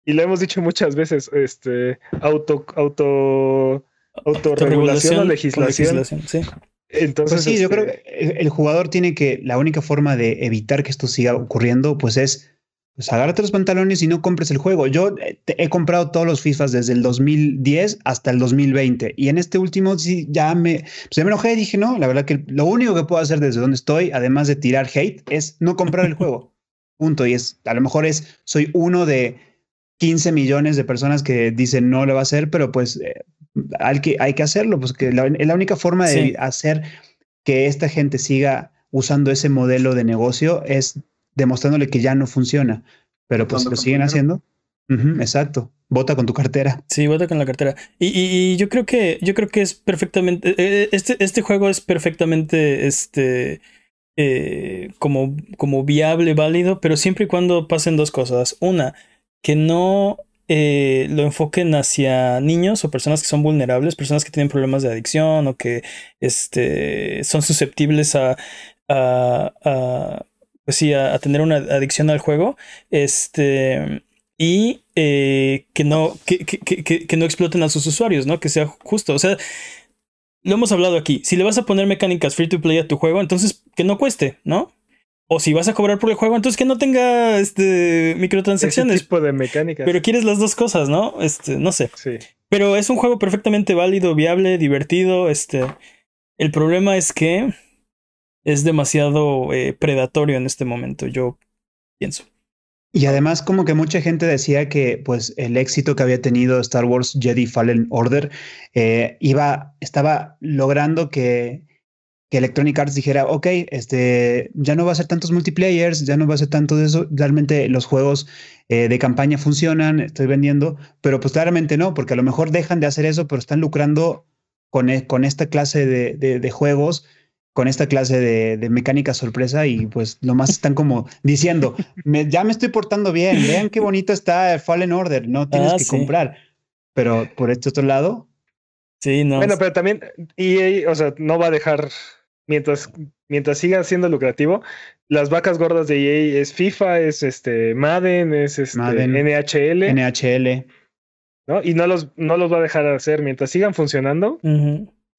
y lo hemos dicho muchas veces, este, auto, auto, autorregulación o legislación. sí. Entonces, pues sí, yo creo este que el jugador tiene que, la única forma de evitar que esto siga ocurriendo, pues es pues agárrate los pantalones y no compres el juego. Yo eh, he comprado todos los FIFAs desde el 2010 hasta el 2020 y en este último sí ya me, pues me enojé y dije, no, la verdad que lo único que puedo hacer desde donde estoy, además de tirar hate, es no comprar el juego. Punto. Y es, a lo mejor es, soy uno de 15 millones de personas que dicen no lo va a hacer, pero pues eh, hay, que, hay que hacerlo, pues que la, la única forma de hacer que esta gente siga usando ese modelo de negocio es demostrándole que ya no funciona. Pero pues lo siguen haciendo. exacto. Vota con tu cartera. Sí, vota con la cartera. Y, yo creo que, yo creo que es perfectamente. Eh, eh, este, este juego es perfectamente este. Eh, como, como viable, válido, pero siempre y cuando pasen dos cosas. Una, que no lo enfoquen hacia niños o personas que son vulnerables, personas que tienen problemas de adicción o que este, son susceptibles a, a pues sí, a, tener una adicción al juego. Este. Y eh, que, no, que, que, que, no exploten a sus usuarios, ¿no? Que sea justo. O sea, lo hemos hablado aquí. Si le vas a poner mecánicas free to play a tu juego, entonces que no cueste, ¿no? O si vas a cobrar por el juego, entonces que no tenga este microtransacciones. Ese tipo de mecánicas. Pero quieres las dos cosas, ¿no? Este, no sé. Sí. Pero es un juego perfectamente válido, viable, divertido. Este. El problema es que es demasiado eh, predatorio en este momento, yo pienso. Y además como que mucha gente decía que pues el éxito que había tenido Star Wars Jedi Fallen Order eh, iba, estaba logrando que, que Electronic Arts dijera, ok, este, ya no va a ser tantos multiplayers, ya no va a ser tanto de eso, realmente los juegos eh, de campaña funcionan, estoy vendiendo, pero pues claramente no, porque a lo mejor dejan de hacer eso, pero están lucrando con, e, con esta clase de, de juegos con esta clase de, mecánica sorpresa y pues lo más están como diciendo, ya me estoy portando bien, vean qué bonito está Fallen Order, no tienes ah, que comprar. Pero por este otro lado. Sí, no. Bueno, pero también EA, o sea, no va a dejar, mientras, mientras siga siendo lucrativo, las vacas gordas de EA es FIFA, es este Madden, es este NHL. NHL. ¿no? Y no los, no los va a dejar hacer mientras sigan funcionando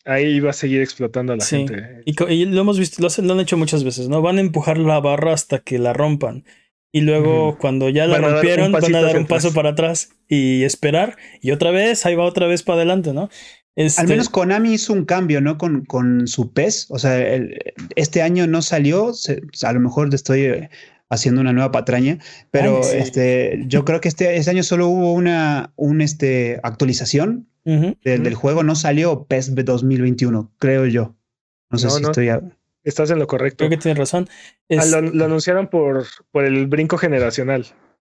ahí va a seguir explotando a la gente. Y, lo hemos visto, lo, han hecho muchas veces, ¿no? Van a empujar la barra hasta que la rompan. Y luego, cuando ya la rompieron, van a dar un paso para atrás y esperar. Y otra vez, ahí va otra vez para adelante, ¿no? Este... Al menos Konami hizo un cambio, ¿no? Con, con su PES. O sea, este año no salió. a lo mejor estoy haciendo una nueva patraña, pero este, yo creo que este, este año solo hubo una un, este, actualización del, juego. No salió PES 2021, creo yo. No sé si estoy... Estás en lo correcto. Creo que tienes razón. Ah, lo, anunciaron por, por el brinco generacional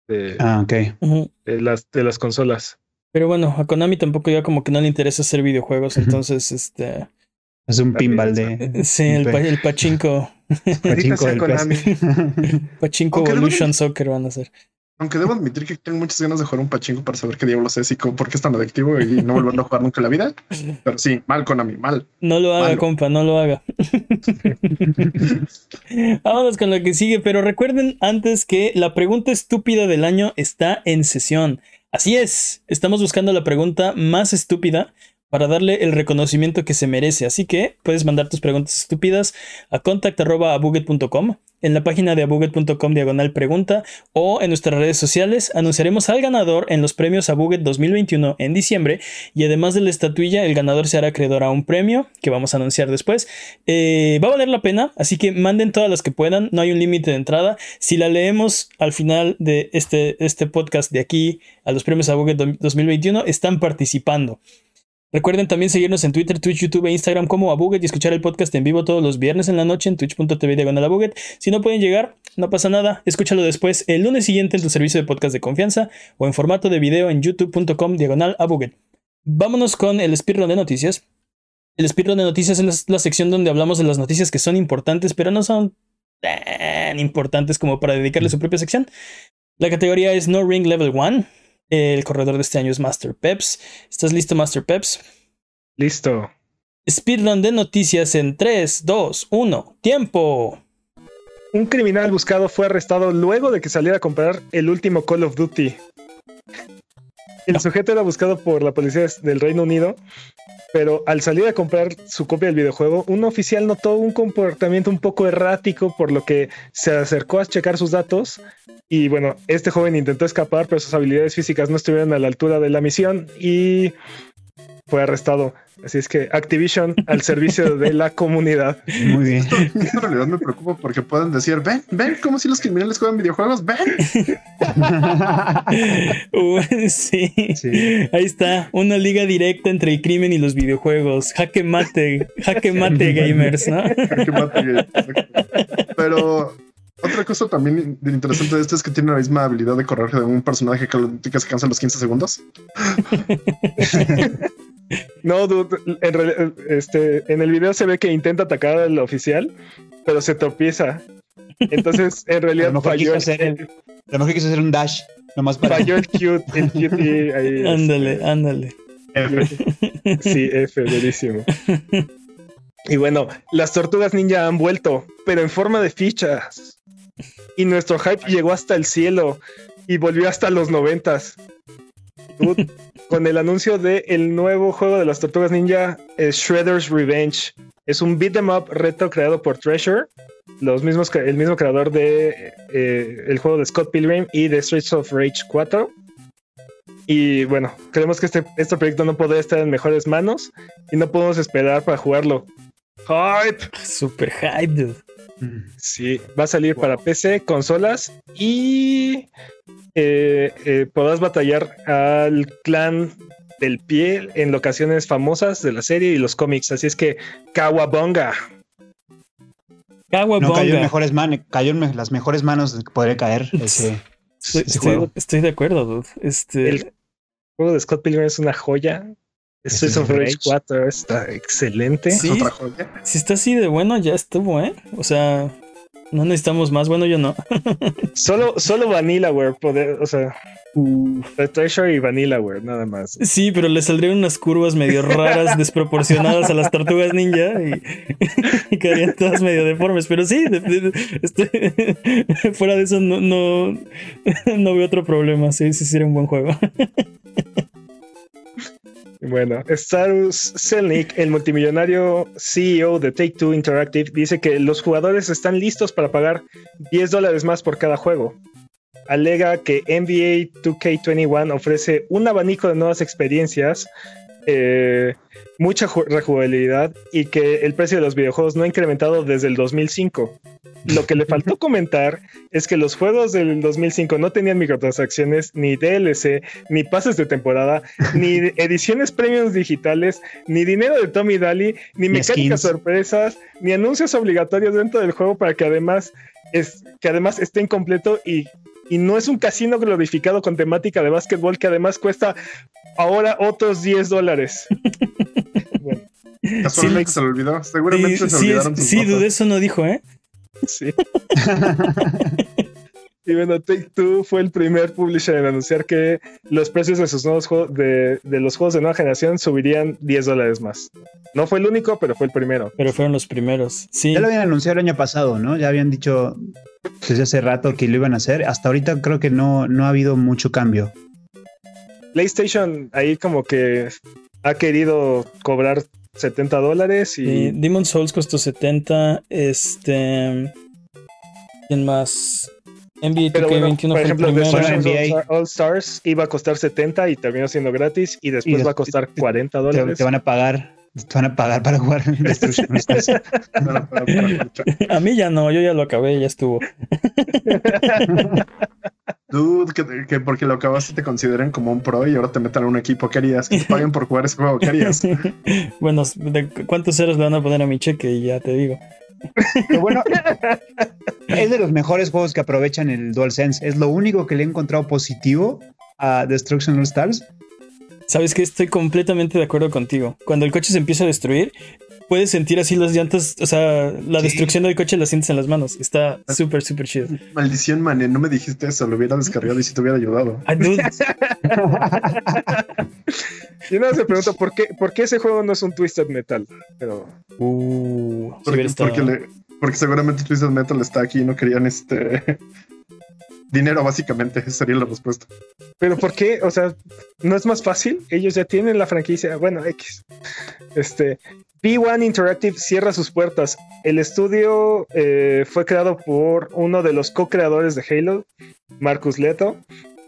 de, ah, de, las, de las consolas. Pero bueno, a Konami tampoco ya como que no le interesa hacer videojuegos, entonces este... Es un pinball de... Sí, el, el pachinko. pachinko del Konami. pachinko Evolution Soccer van a hacer. Aunque debo admitir que tengo muchas ganas de jugar un pachinko para saber qué diablos es y por qué es tan adictivo y no volverlo a jugar nunca en la vida. Pero sí, mal Konami, mal. No lo haga, compa, no lo haga. Vámonos con lo que sigue, pero recuerden antes que la pregunta estúpida del año está en sesión. Así es, estamos buscando la pregunta más estúpida para darle el reconocimiento que se merece. Así que puedes mandar tus preguntas estúpidas a contact.abuget.com, en la página de abuget.com diagonal pregunta o en nuestras redes sociales. Anunciaremos al ganador en los premios Abuget 2021 en diciembre y además de la estatuilla, el ganador se hará acreedor a un premio que vamos a anunciar después. Eh, va a valer la pena, así que manden todas las que puedan, no hay un límite de entrada. Si la leemos al final de este, este podcast de aquí a los premios Abuget 2021, están participando. Recuerden también seguirnos en Twitter, Twitch, YouTube e Instagram como Abuget y escuchar el podcast en vivo todos los viernes en la noche en twitch.tv diagonal Abuget. Si no pueden llegar, no pasa nada, escúchalo después el lunes siguiente en tu servicio de podcast de confianza o en formato de video en youtube.com diagonal Abuget. Vámonos con el speedrun de noticias. El speedrun de noticias es la sección donde hablamos de las noticias que son importantes, pero no son tan importantes como para dedicarle su propia sección. La categoría es No Ring Level 1. El corredor de este año es Master Peps. ¿Estás listo, Master Peps? Listo. Speedrun de noticias en 3, 2, 1. ¡Tiempo! Un criminal buscado fue arrestado luego de que saliera a comprar el último Call of Duty. El sujeto era buscado por la policía del Reino Unido, pero al salir a comprar su copia del videojuego, un oficial notó un comportamiento un poco errático, por lo que se acercó a checar sus datos. Y bueno, este joven intentó escapar, pero sus habilidades físicas no estuvieron a la altura de la misión y fue arrestado. Así es que Activision al servicio de la comunidad. Muy bien. Esto, en realidad me preocupa porque pueden decir, ven, ven, como si los criminales juegan videojuegos, ven. sí. Ahí está, una liga directa entre el crimen y los videojuegos. Jaque mate, jaque mate gamers, ¿no? Jaque mate gamers. Pero otra cosa también interesante de esto es que tiene la misma habilidad de correr de un personaje que, se cansa en los 15 segundos. no, dude, en, este, en el video se ve que intenta atacar al oficial, pero se tropieza. Entonces, en realidad falló. El, a lo mejor quiso hacer un dash. Nomás para... Falló el cute, el cutie ahí. Ándale, este. ándale. Sí, F, buenísimo. Y bueno, las tortugas ninja han vuelto, pero en forma de fichas. Y nuestro hype llegó hasta el cielo y volvió hasta los noventas. Con el anuncio de el nuevo juego de las tortugas ninja, eh, Shredder's Revenge. Es un beat em up reto creado por Treasure, los mismos, el mismo creador de eh, el juego de Scott Pilgrim y de Streets of Rage 4. Y bueno, creemos que este, este proyecto no podría estar en mejores manos y no podemos esperar para jugarlo. Hype. Super hype, dude. Sí, va a salir para PC, consolas y eh, eh, podrás batallar al clan del pie en locaciones famosas de la serie y los cómics. Así es que, Kawabonga. Kawabonga. No cayó en, mejores cayó en las mejores manos que podría caer ese, juego. Estoy de acuerdo, dude. Este... El juego de Scott Pilgrim es una joya. Streets of Rage 4 está excelente. Sí, si está así de bueno, ya estuvo, ¿eh? O sea, no necesitamos más. Bueno, yo no. solo, solo Vanillaware, poder, o sea, Treasure y Vanillaware, nada más. Sí, pero le saldrían unas curvas medio raras, desproporcionadas a las tortugas ninja y, quedarían todas medio deformes. Pero sí, fuera de eso, no, no, no veo otro problema. Sí, sí, sería un buen juego. Bueno, Starus Selnick, el multimillonario CEO de Take Two Interactive, dice que los jugadores están listos para pagar 10 dólares más por cada juego. Alega que NBA 2K21 ofrece un abanico de nuevas experiencias, eh, mucha rejugabilidad y que el precio de los videojuegos no ha incrementado desde el 2005. Lo que le faltó comentar es que los juegos del 2005 no tenían microtransacciones, ni DLC, ni pases de temporada, ni ediciones premiums digitales, ni dinero de Tommy Daly, ni, mecánicas sorpresas, ni anuncios obligatorios dentro del juego para que además, es, que además esté incompleto y y no es un casino glorificado con temática de básquetbol que además cuesta ahora otros 10 dólares. bueno. Casualmente se lo olvidó. Seguramente se olvidaron. Sí, sí eso no dijo, ¿eh? Sí. y bueno, Take Two fue el primer publisher en anunciar que los precios de sus nuevos juegos, de, de, los juegos de nueva generación subirían 10 dólares más. No fue el único, pero fue el primero. Pero fueron los primeros. Sí. Ya lo habían anunciado el año pasado, ¿no? Ya habían dicho desde hace rato que lo iban a hacer. Hasta ahorita creo que no, no ha habido mucho cambio. PlayStation ahí como que ha querido cobrar 70 dólares y... Demon Souls costó 70. Este... ¿Quién más? NBA 2K21 por ejemplo, NBA All Stars iba a costar 70 y terminó siendo gratis y después va a costar 40 dólares. Te, van a pagar, te van a pagar para jugar Destruction a mí ya no, yo ya lo acabé, ya estuvo. Dude, que, porque lo acabaste te consideren como un pro y ahora te metan a un equipo. ¿Qué harías? Que te paguen por jugar ese juego. ¿Qué harías? bueno, ¿cuántos ceros le van a poner a mi cheque? Y ya te digo. Pero bueno, es de los mejores juegos que aprovechan el DualSense. Es lo único que le he encontrado positivo a Destruction All Stars. Sabes que estoy completamente de acuerdo contigo. Cuando el coche se empieza a destruir, puedes sentir así las llantas, o sea, la destrucción del coche la sientes en las manos. Está súper, súper chido. Maldición, man, no me dijiste eso, lo hubiera descargado y si te hubiera ayudado. Ay, y una se pregunta, ¿por qué, ¿por qué ese juego no es un Twisted Metal? Pero... Uh, porque, porque, seguramente Twisted Metal está aquí y no querían este... Dinero, básicamente, esa sería la respuesta. Pero ¿por qué? O sea, ¿no es más fácil? Ellos ya tienen la franquicia. Bueno, X. Este, B1 Interactive cierra sus puertas. El estudio eh, fue creado por uno de los co-creadores de Halo, Marcus Leto,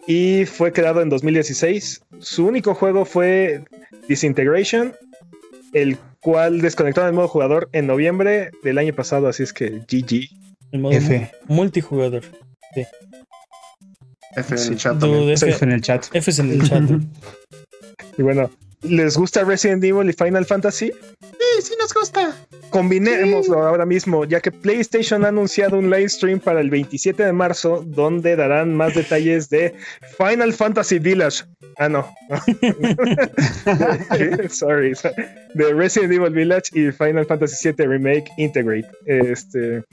y fue creado en 2016. Su único juego fue Disintegration, el cual desconectó el modo jugador en noviembre del año pasado, así es que GG. El modo F. multijugador. Sí. F en el chat. F, en el chat. F en el chat. y bueno, ¿Les gusta Resident Evil y Final Fantasy? Sí, sí nos gusta. Combinémoslo ahora mismo, ya que PlayStation ha anunciado un live stream para el 27 de marzo donde darán más detalles de Final Fantasy Village. Ah, no. Sorry. De Resident Evil Village y Final Fantasy VII Remake Integrate. Este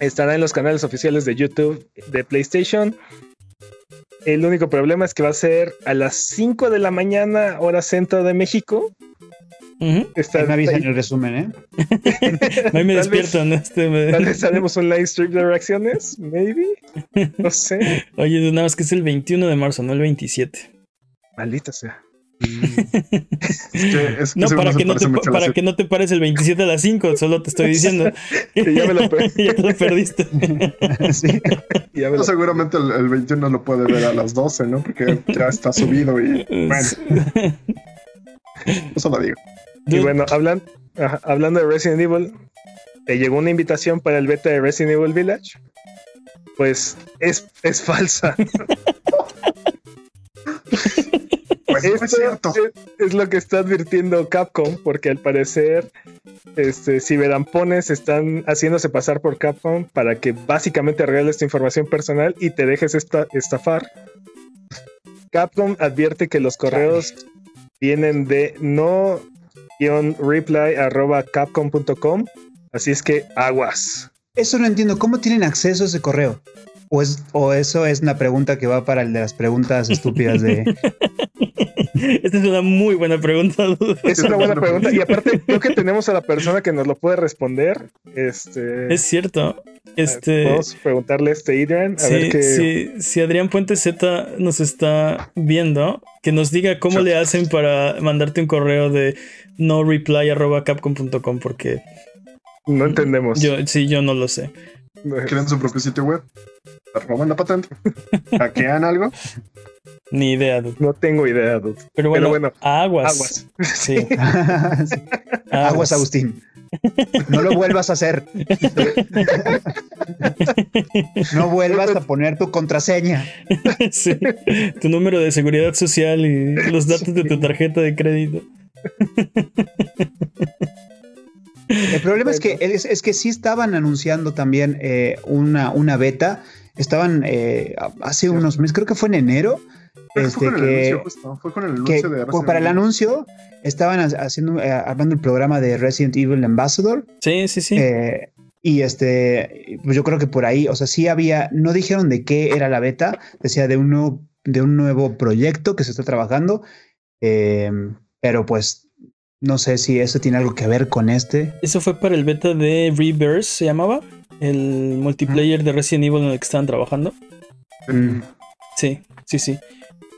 estará en los canales oficiales de YouTube de PlayStation el único problema es que va a ser a las 5 de la mañana, hora centro de México. Está, me avisa en el resumen, ¿eh? Ahí me despierto, ¿no? Este Tal vez haremos un live stream de reacciones, maybe. No sé. Oye, nada más que es el 21 de marzo, no el 27. Maldita sea. No, para, que no, te, para que no te pares el 27 a las 5, solo te estoy diciendo. que ya me lo, ya te lo perdiste. sí. Seguramente el, 21 lo puede ver a las 12, ¿no? Porque ya está subido y bueno. Eso lo digo. Y bueno, hablan, hablando de Resident Evil, ¿te llegó una invitación para el beta de Resident Evil Village? Pues es, es falsa. Es, lo que está advirtiendo Capcom, porque al parecer este, ciberampones están haciéndose pasar por Capcom para que básicamente regales tu información personal y te dejes esta, estafar. Capcom advierte que los correos vienen de no reply capcom.com, así es que aguas. Eso no entiendo, ¿cómo tienen acceso a ese correo? ¿O, o eso es una pregunta que va para el de las preguntas estúpidas de... Esta es una muy buena pregunta. Es una buena pregunta. Y aparte, creo que tenemos a la persona que nos lo puede responder. Este. Es cierto. Este. Podemos preguntarle a este Adrian. A ver qué... si, Adrián Puente Z nos está viendo, que nos diga cómo le hacen para mandarte un correo de no reply capcom.com porque. No entendemos. Yo, sí, yo no lo sé. Crean su propio sitio web. Roban la patente. ¿Hackean algo? Ni idea, dude. No tengo idea, dude. Pero bueno, aguas. Aguas. Sí. Aguas. Agustín. No lo vuelvas a hacer. No vuelvas a poner tu contraseña. Sí. Tu número de seguridad social y los datos de tu tarjeta de crédito. El problema es que, es, que sí estaban anunciando también eh, una, una beta estaban eh, hace unos meses, creo que fue en enero. Este, fue, con que, fue con el anuncio de Resident Para el anuncio estaban haciendo, eh, armando el programa de Resident Evil Ambassador. Sí, sí, sí. Eh, y este, pues yo creo que por ahí, o sea, sí había, no dijeron de qué era la beta, decía de un nuevo, de un nuevo proyecto que se está trabajando, pero pues no sé si eso tiene algo que ver con este. Eso fue para el beta de Reverse, se llamaba, el multiplayer de Resident Evil en el que estaban trabajando. Mm. Sí, sí, sí.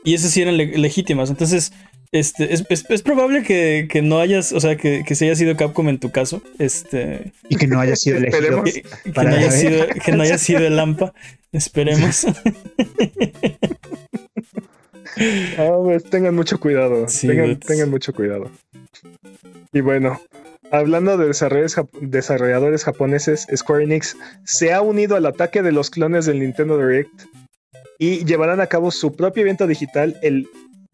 Y esas sí eran legítimas. Entonces, este, es, probable que, no hayas, o sea, que, se haya sido Capcom en tu caso. Este. Y que no haya sido elegido. Que, no haya sido, que no haya sido el AMPA. Esperemos. Ah, pues, tengan mucho cuidado. tengan, mucho cuidado. Y bueno, hablando de desarrolladores japoneses, Square Enix se ha unido al ataque de los clones del Nintendo Direct y llevarán a cabo su propio evento digital el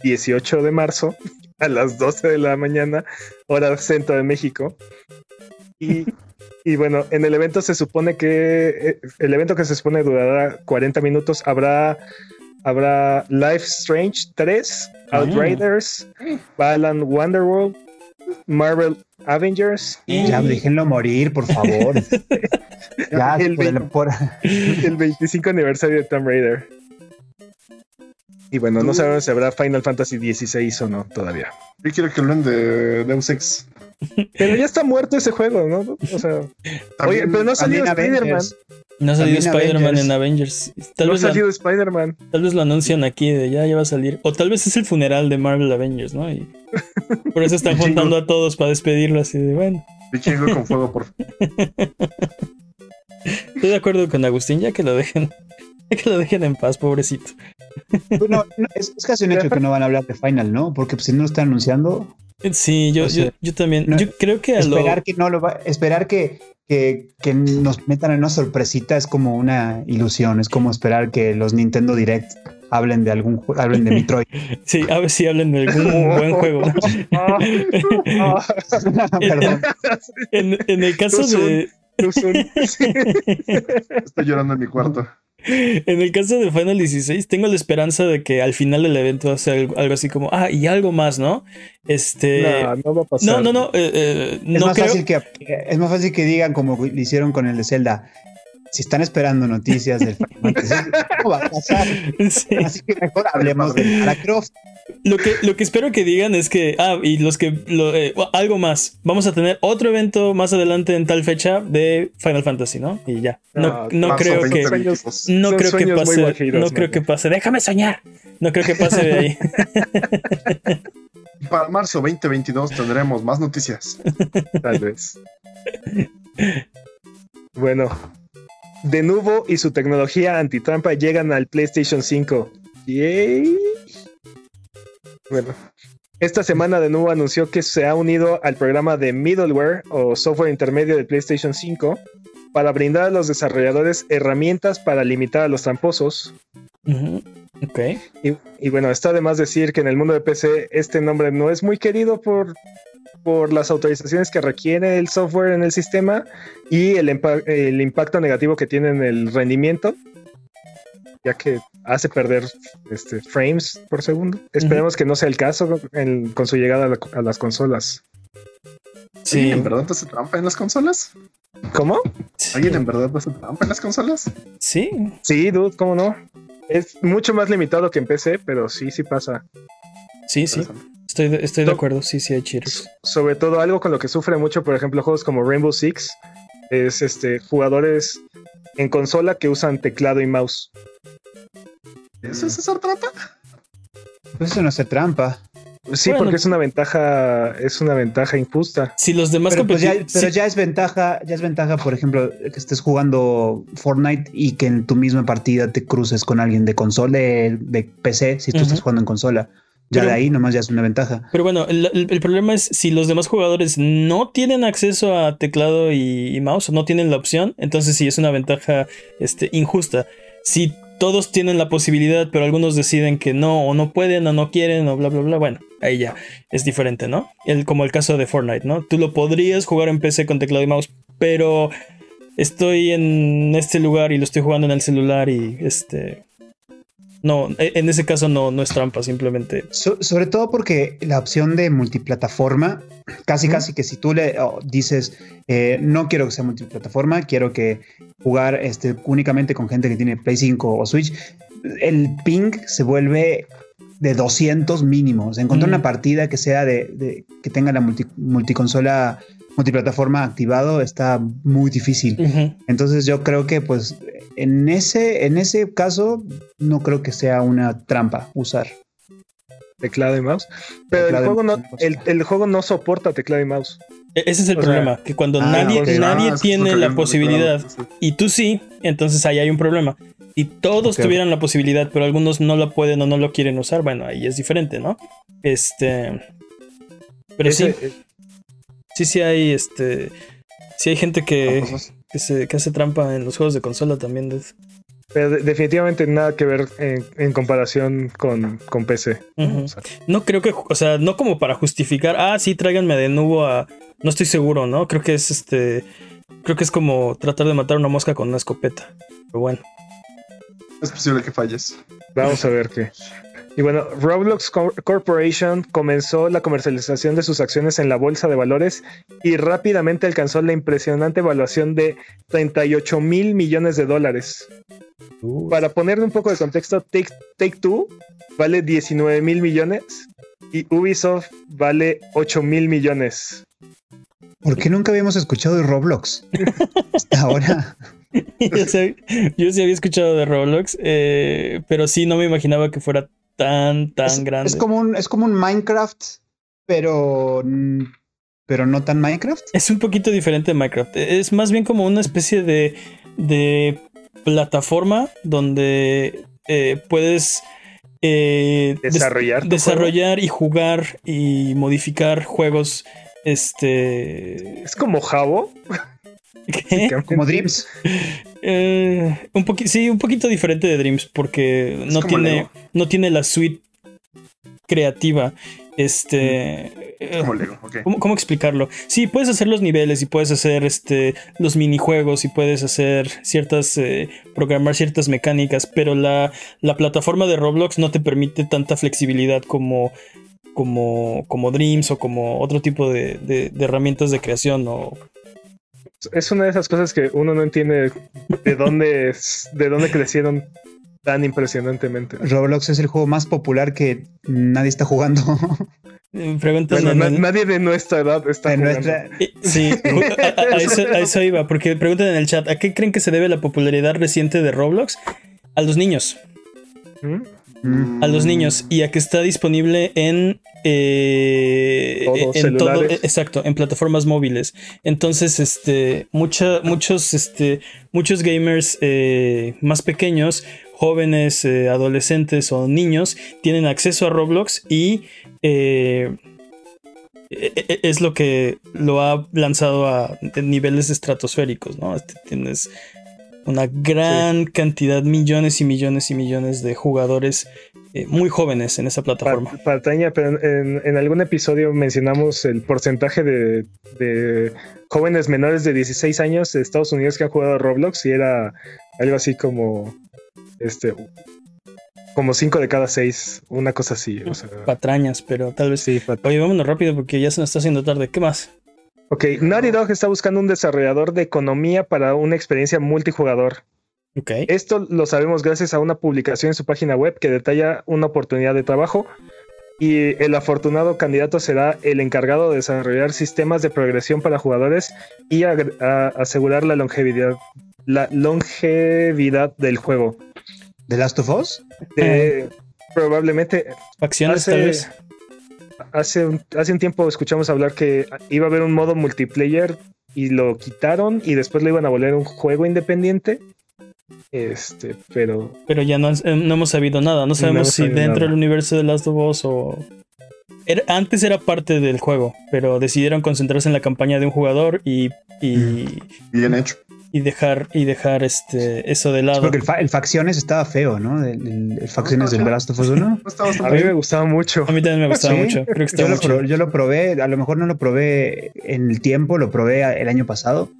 18 de marzo a las 12 de la mañana, hora centro de México. Y, y bueno, en el evento se supone que eh, el evento que se supone durará 40 minutos. Habrá habrá Life Strange 3, Outriders, Balan Wonderworld, Marvel Avengers y ya déjenlo morir, por favor. ya, el, el 25 aniversario de Tomb Raider. Y bueno, no sabemos si habrá Final Fantasy XVI o no todavía. Yo quiero que hablen de Deus Ex. Pero ya está muerto ese juego, ¿no? O sea, oye, pero no ha salido Spider-Man. No ha salido Spider-Man en Avengers. Tal no ha salido Spider-Man. Tal vez lo anuncian aquí de ya, ya va a salir. O tal vez es el funeral de Marvel Avengers, ¿no? Y por eso están juntando a todos para despedirlo así de bueno. chingo con fuego, por Estoy de acuerdo con Agustín, ya que lo dejen. que lo dejen en paz, pobrecito. Bueno, es, casi un hecho que no van a hablar de Final, ¿no? Porque pues, si no lo están anunciando. Sí, yo, yo, también. yo creo que esperar que no lo va, esperar que, que, que, nos metan en una sorpresita es como una ilusión. Es como esperar que los Nintendo Direct hablen de algún hablen de Metroid. Sí, a ver si hablen de algún buen juego. Perdón. En, en, el caso de. Estoy llorando en mi cuarto. En el caso de Final 16, tengo la esperanza de que al final del evento sea algo, así como, ah, y algo más, ¿no? Este. No, no va a pasar. No, no, no. Eh, eh, es, más fácil que, es más fácil que digan como lo hicieron con el de Zelda. Si están esperando noticias del Final ¿cómo va a pasar? Así que mejor hablemos de Lara Croft. Lo que, lo que espero que digan es que, ah, y los que, eh, algo más, vamos a tener otro evento más adelante en tal fecha de Final Fantasy, ¿no? Y ya. No, no creo que, no creo que pase, no creo que pase, déjame soñar. No creo que pase de ahí. Para marzo 2022 tendremos más noticias. Tal vez. Bueno, de nuevo y su tecnología antitrampa llegan al PlayStation 5. Yay. Bueno, esta semana de nuevo anunció que se ha unido al programa de middleware o software intermedio de PlayStation 5 para brindar a los desarrolladores herramientas para limitar a los tramposos. Ok. Y, bueno, está de más decir que en el mundo de PC este nombre no es muy querido por, por las autorizaciones que requiere el software en el sistema y el, el impacto negativo que tiene en el rendimiento ya que hace perder este, frames por segundo. Esperemos que no sea el caso con su llegada a, las consolas. Sí, ¿en verdad hace trampa en las consolas? ¿Cómo? ¿Alguien en verdad hace trampa en las consolas? Sí. Sí, dude, ¿cómo no? Es mucho más limitado que en PC, pero sí, sí pasa. Sí, sí. Estoy de, estoy de acuerdo, sí, sí hay cheaters. Sobre todo algo con lo que sufre mucho, por ejemplo, juegos como Rainbow Six, es este jugadores en consola que usan teclado y mouse. ¿Eso es hacer trampa? Pues eso no es trampa. Sí, porque es una ventaja, es una ventaja injusta. Si los demás pero, pues, pero ya es ventaja, ya es ventaja, por ejemplo, que estés jugando Fortnite y que en tu misma partida te cruces con alguien de consola, de, PC, si tú estás jugando en consola. Ya de ahí nomás ya es una ventaja. Pero bueno, el, problema es si los demás jugadores no tienen acceso a teclado y, y mouse, o no tienen la opción, entonces sí es una ventaja este, injusta. Si todos tienen la posibilidad, pero algunos deciden que no, o no pueden, o no quieren, o bla, bla, bla. Bueno, ahí ya es diferente, ¿no? El, como el caso de Fortnite, ¿no? Tú lo podrías jugar en PC con teclado y mouse, pero estoy en este lugar y lo estoy jugando en el celular y este no, e, en ese caso no, no es trampa, simplemente. sobre todo porque la opción de multiplataforma, casi casi que si tú le oh, dices, eh, no quiero que sea multiplataforma, quiero que jugar este, únicamente con gente que tiene Play 5 o Switch, el ping se vuelve de 200 mínimos. Encontrar una partida que sea de, que tenga la multiconsola multiplataforma activado está muy difícil. Entonces yo creo que pues en ese, en ese caso no creo que sea una trampa usar. Teclado y mouse. Pero el juego, no, el, juego no soporta teclado y mouse. E-, ese es el problema, que cuando ah, nadie, nadie tiene la posibilidad y tú sí, entonces ahí hay un problema. Y todos tuvieran la posibilidad, pero algunos no lo pueden o no lo quieren usar, bueno, ahí es diferente, ¿no? Este... Pero sí, sí, sí hay, este... Sí hay gente que, que, se, que hace trampa en los juegos de consola también. Pero definitivamente nada que ver en, comparación con, con PC. no creo que, o sea, no como para justificar, ah, sí, tráiganme de nuevo a... No estoy seguro, ¿no? Creo que es este... Creo que es como tratar de matar una mosca con una escopeta. Pero bueno. Es posible que falles. Vamos a ver qué. Y bueno, Roblox Corporation comenzó la comercialización de sus acciones en la bolsa de valores y rápidamente alcanzó la impresionante evaluación de 38 mil millones de dólares. Para ponerle un poco de contexto, Take, Two vale 19 mil millones y Ubisoft vale 8 mil millones. ¿Por qué nunca habíamos escuchado de Roblox? Hasta ahora. yo, sí, había escuchado de Roblox, eh, pero sí no me imaginaba que fuera tan, tan grande. Es como un, es como un Minecraft, pero, pero no tan Minecraft. Es un poquito diferente de Minecraft. Es más bien como una especie de, de plataforma donde eh, puedes eh, desarrollar, desarrollar y jugar y modificar juegos. Este. Es como Como Dreams. Eh, un sí, un poquito diferente de Dreams porque no tiene, no tiene la suite creativa. Este. ¿cómo, explicarlo? Sí, puedes hacer los niveles y puedes hacer este, los minijuegos y puedes hacer ciertas. Eh, programar ciertas mecánicas, pero la, la, plataforma de Roblox no te permite tanta flexibilidad como. Como, como Dreams o como otro tipo de, de, de herramientas de creación o es una de esas cosas que uno no entiende de dónde, de dónde crecieron tan impresionantemente. Roblox es el juego más popular que nadie está jugando. nadie de nuestra edad está jugando. Sí, a, eso, iba, porque preguntan en el chat, ¿a qué creen que se debe la popularidad reciente de Roblox? A los niños. ¿Mm? A los niños y a que está disponible en eh, en todo exacto en plataformas móviles. Entonces este muchos este muchos gamers eh, más pequeños jóvenes eh, adolescentes o niños tienen acceso a Roblox y e, e, es lo que lo ha lanzado a niveles estratosféricos no este, tienes una gran cantidad, millones y millones y millones de jugadores eh, muy jóvenes en esa plataforma. Pataña, pero en, algún episodio mencionamos el porcentaje de, jóvenes menores de 16 años de Estados Unidos que han jugado a Roblox y era algo así como este como 5 de cada 6, una cosa así. Patrañas, pero tal vez sí. Oye, vámonos rápido porque ya se nos está haciendo tarde. ¿Qué más? Ok, Naughty Dog está buscando un desarrollador de economía para una experiencia multijugador. Okay. Esto lo sabemos gracias a una publicación en su página web que detalla una oportunidad de trabajo y el afortunado candidato será el encargado de desarrollar sistemas de progresión para jugadores y asegurar la longevidad, la longevidad del juego. ¿The Last of Us? probablemente. Facciones, tal vez hace un, hace un tiempo escuchamos hablar que iba a haber un modo multiplayer y lo quitaron y después le iban a volver un juego independiente. Este, pero. Pero ya no, eh, hemos sabido nada. No sabemos si dentro del universo de Last of Us o. antes era parte del juego, pero decidieron concentrarse en la campaña de un jugador y. y Bien hecho. Y dejar y dejar este eso de lado. porque el, Facciones estaba feo, ¿no? El, Facciones del Last of Us 1. a mí me gustaba mucho. A mí también me gustaba mucho. Creo que yo, lo probé, yo, lo probé, a lo mejor no lo probé en el tiempo, lo probé el año pasado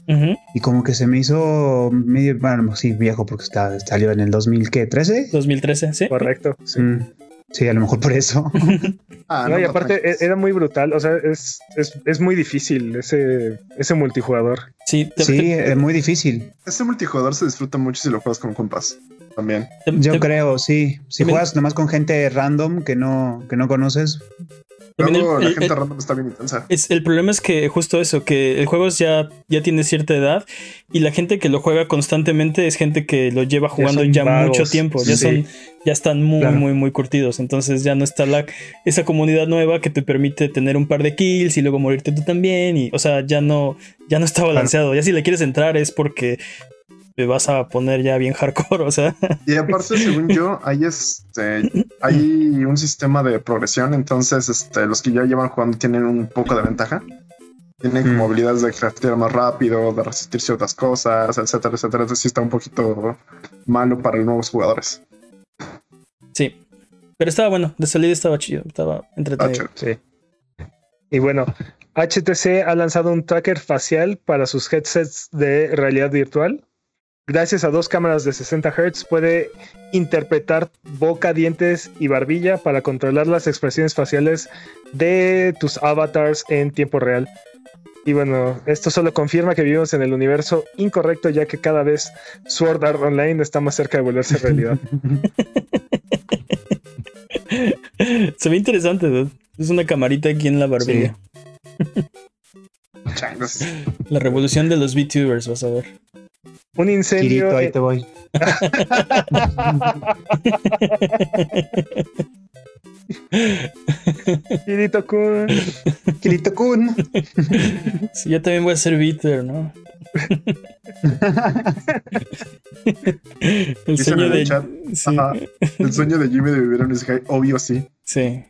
y como que se me hizo medio, bueno, sí, viejo porque está, salió en el 2013. 2013, sí. Correcto. Sí. Mm. Sí, a lo mejor por eso. ah, no, y aparte e-, era muy brutal, o sea, es, es, es, muy difícil ese, ese multijugador. Sí, sí, es muy difícil. Ese multijugador se disfruta mucho si lo juegas con compas. También. Yo creo, sí. Si juegas nomás con gente random que no, que no conoces, la gente random está bien intensa. Es, el problema es que justo eso, que el juego ya, ya tiene cierta edad y la gente que lo juega constantemente es gente que lo lleva jugando ya, mucho tiempo. Ya son, ya están muy, muy, muy curtidos. Entonces ya no está la, esa comunidad nueva que te permite tener un par de kills y luego morirte tú también. Y, o sea, ya no, ya no está balanceado. Ya si le quieres entrar es porque te vas a poner ya bien hardcore, o sea. Y aparte, según yo, hay este, hay un sistema de progresión, entonces este, los que ya llevan jugando tienen un poco de ventaja. Tienen como habilidades de craftear más rápido, de resistir ciertas cosas, etcétera, etcétera. Entonces sí está un poquito malo para los nuevos jugadores. Sí. Pero estaba bueno, de salida estaba chido, estaba entretenido. Sí. Y bueno, HTC ha lanzado un tracker facial para sus headsets de realidad virtual gracias a dos cámaras de 60 Hz, puede interpretar boca, dientes y barbilla para controlar las expresiones faciales de tus avatars en tiempo real. Y bueno, esto solo confirma que vivimos en el universo incorrecto, ya que cada vez Sword Art Online está más cerca de volverse realidad. Se ve interesante, Es una camarita aquí en la barbilla. la revolución de los VTubers, vas a ver. Un incendio. ahí te voy. Kirito Kun. Kirito Kun. Sí, yo también voy a ser bitter, ¿no? el sueño de chat. El sueño de Jimmy de vivir en Sky, obvio sí. Sí.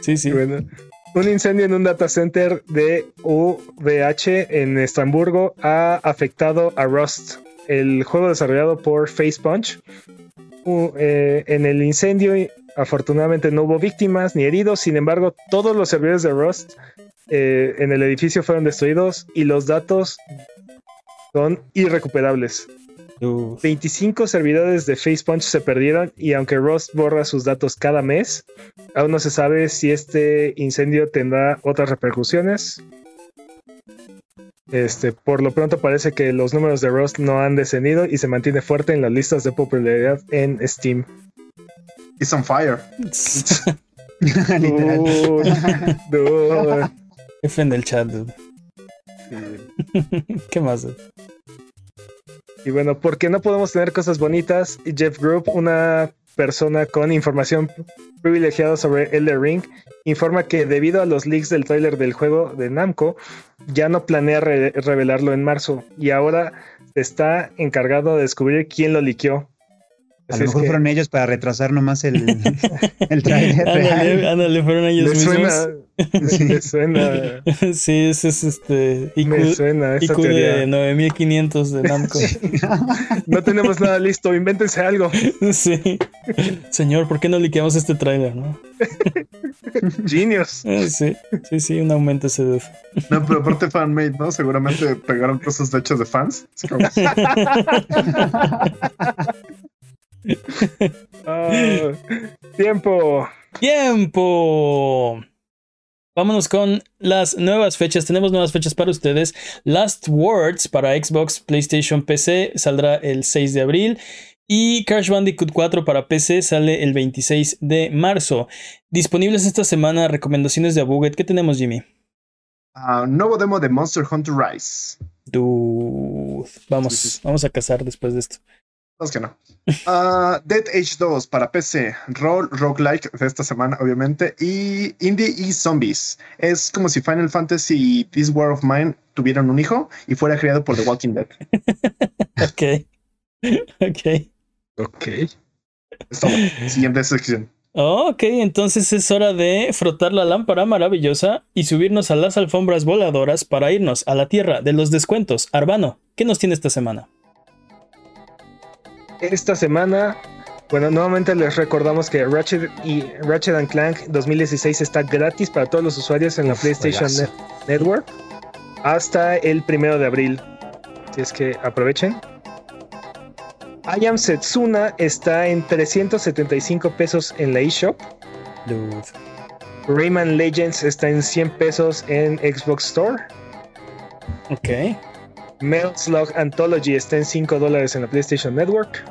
Sí, sí. Bueno. Un incendio en un data center de UVH en Estamburgo ha afectado a Rust, el juego desarrollado por Facepunch. Eh, en el incendio, afortunadamente, no hubo víctimas ni heridos, sin embargo, todos los servidores de Rust eh, en el edificio fueron destruidos y los datos son irrecuperables. 25 servidores de FacePunch se perdieron y aunque Rust borra sus datos cada mes, aún no se sabe si este incendio tendrá otras repercusiones. Este, por lo pronto parece que los números de Rust no han descendido y se mantiene fuerte en las listas de popularidad en Steam. It's on fire. Literal. F en el chat, ¿Qué más? Y bueno, porque no podemos tener cosas bonitas, Jeff Group, una persona con información privilegiada sobre Elder Ring, informa que debido a los leaks del tráiler del juego de Namco, ya no planea revelarlo en marzo y ahora está encargado de descubrir quién lo liqueó. A lo mejor fueron ellos para retrasar nomás el, el trailer. ándale, ándale, fueron ellos me mismos. Suena, sí. Me suena. Sí, ese es este. IQ, me suena esa IQ de 9500 de Namco. No tenemos nada listo, invéntense algo. Sí. Señor, ¿por qué no liqueamos este trailer, no? Genius. Ah, sí, sí, sí, un aumento ese de. No, pero aparte fanmade, ¿no? Seguramente pegaron cosas de hechas de fans. Ah, tiempo. Tiempo. Vámonos con las nuevas fechas. Tenemos nuevas fechas para ustedes. Last Words para Xbox, PlayStation, PC saldrá el 6 de abril. Y Crash Bandicoot 4 para PC sale el 26 de marzo. Disponibles esta semana recomendaciones de Abuget. ¿Qué tenemos, Jimmy? Uh, nuevo demo de Monster Hunter Rise. Vamos, vamos a cazar después de esto que no. Uh, Dead Age 2 para PC, Roll Roguelike de esta semana, obviamente, y Indie y Zombies. Es como si Final Fantasy y This War of Mine tuvieran un hijo y fuera creado por The Walking Dead. ok. Ok. Ok. Siguiente sección. Ok, entonces es hora de frotar la lámpara maravillosa y subirnos a las alfombras voladoras para irnos a la tierra de los descuentos. Arbano, ¿qué nos tiene esta semana? Esta semana, bueno, nuevamente les recordamos que Ratchet y Ratchet Clank 2016 está gratis para todos los usuarios en la PlayStation Network hasta el primero de abril. Así es que aprovechen. I Am Setsuna está en 375 pesos en la eShop. Rayman Legends está en 100 pesos en Xbox Store. Ok. Mail Slug Anthology está en 5 dólares en la PlayStation Network.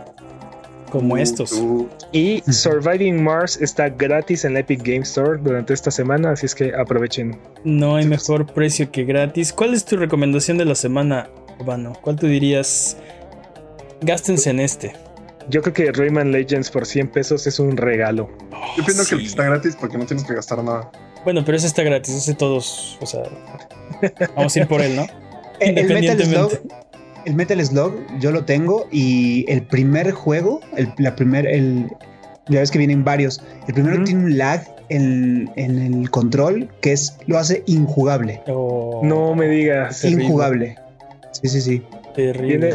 Como estos. Y Surviving Mars está gratis en la Epic Game Store durante esta semana, así es que aprovechen. No hay mejor precio que gratis. ¿Cuál es tu recomendación de la semana, Urbano? ¿Cuál tú dirías? Gástense en este. Yo creo que Rayman Legends por 100 pesos es un regalo. Yo pienso que el que está gratis porque no tienes que gastar nada. Bueno, pero ese está gratis, ese todos, o sea, vamos a ir por él, ¿no? el, el, Metal Slug, yo lo tengo y el primer juego, el, la primer, el, ya ves que vienen varios. El primero tiene un lag en, el control que es lo hace injugable. Oh. no me digas. Injugable. Sí, sí, sí. Terrible.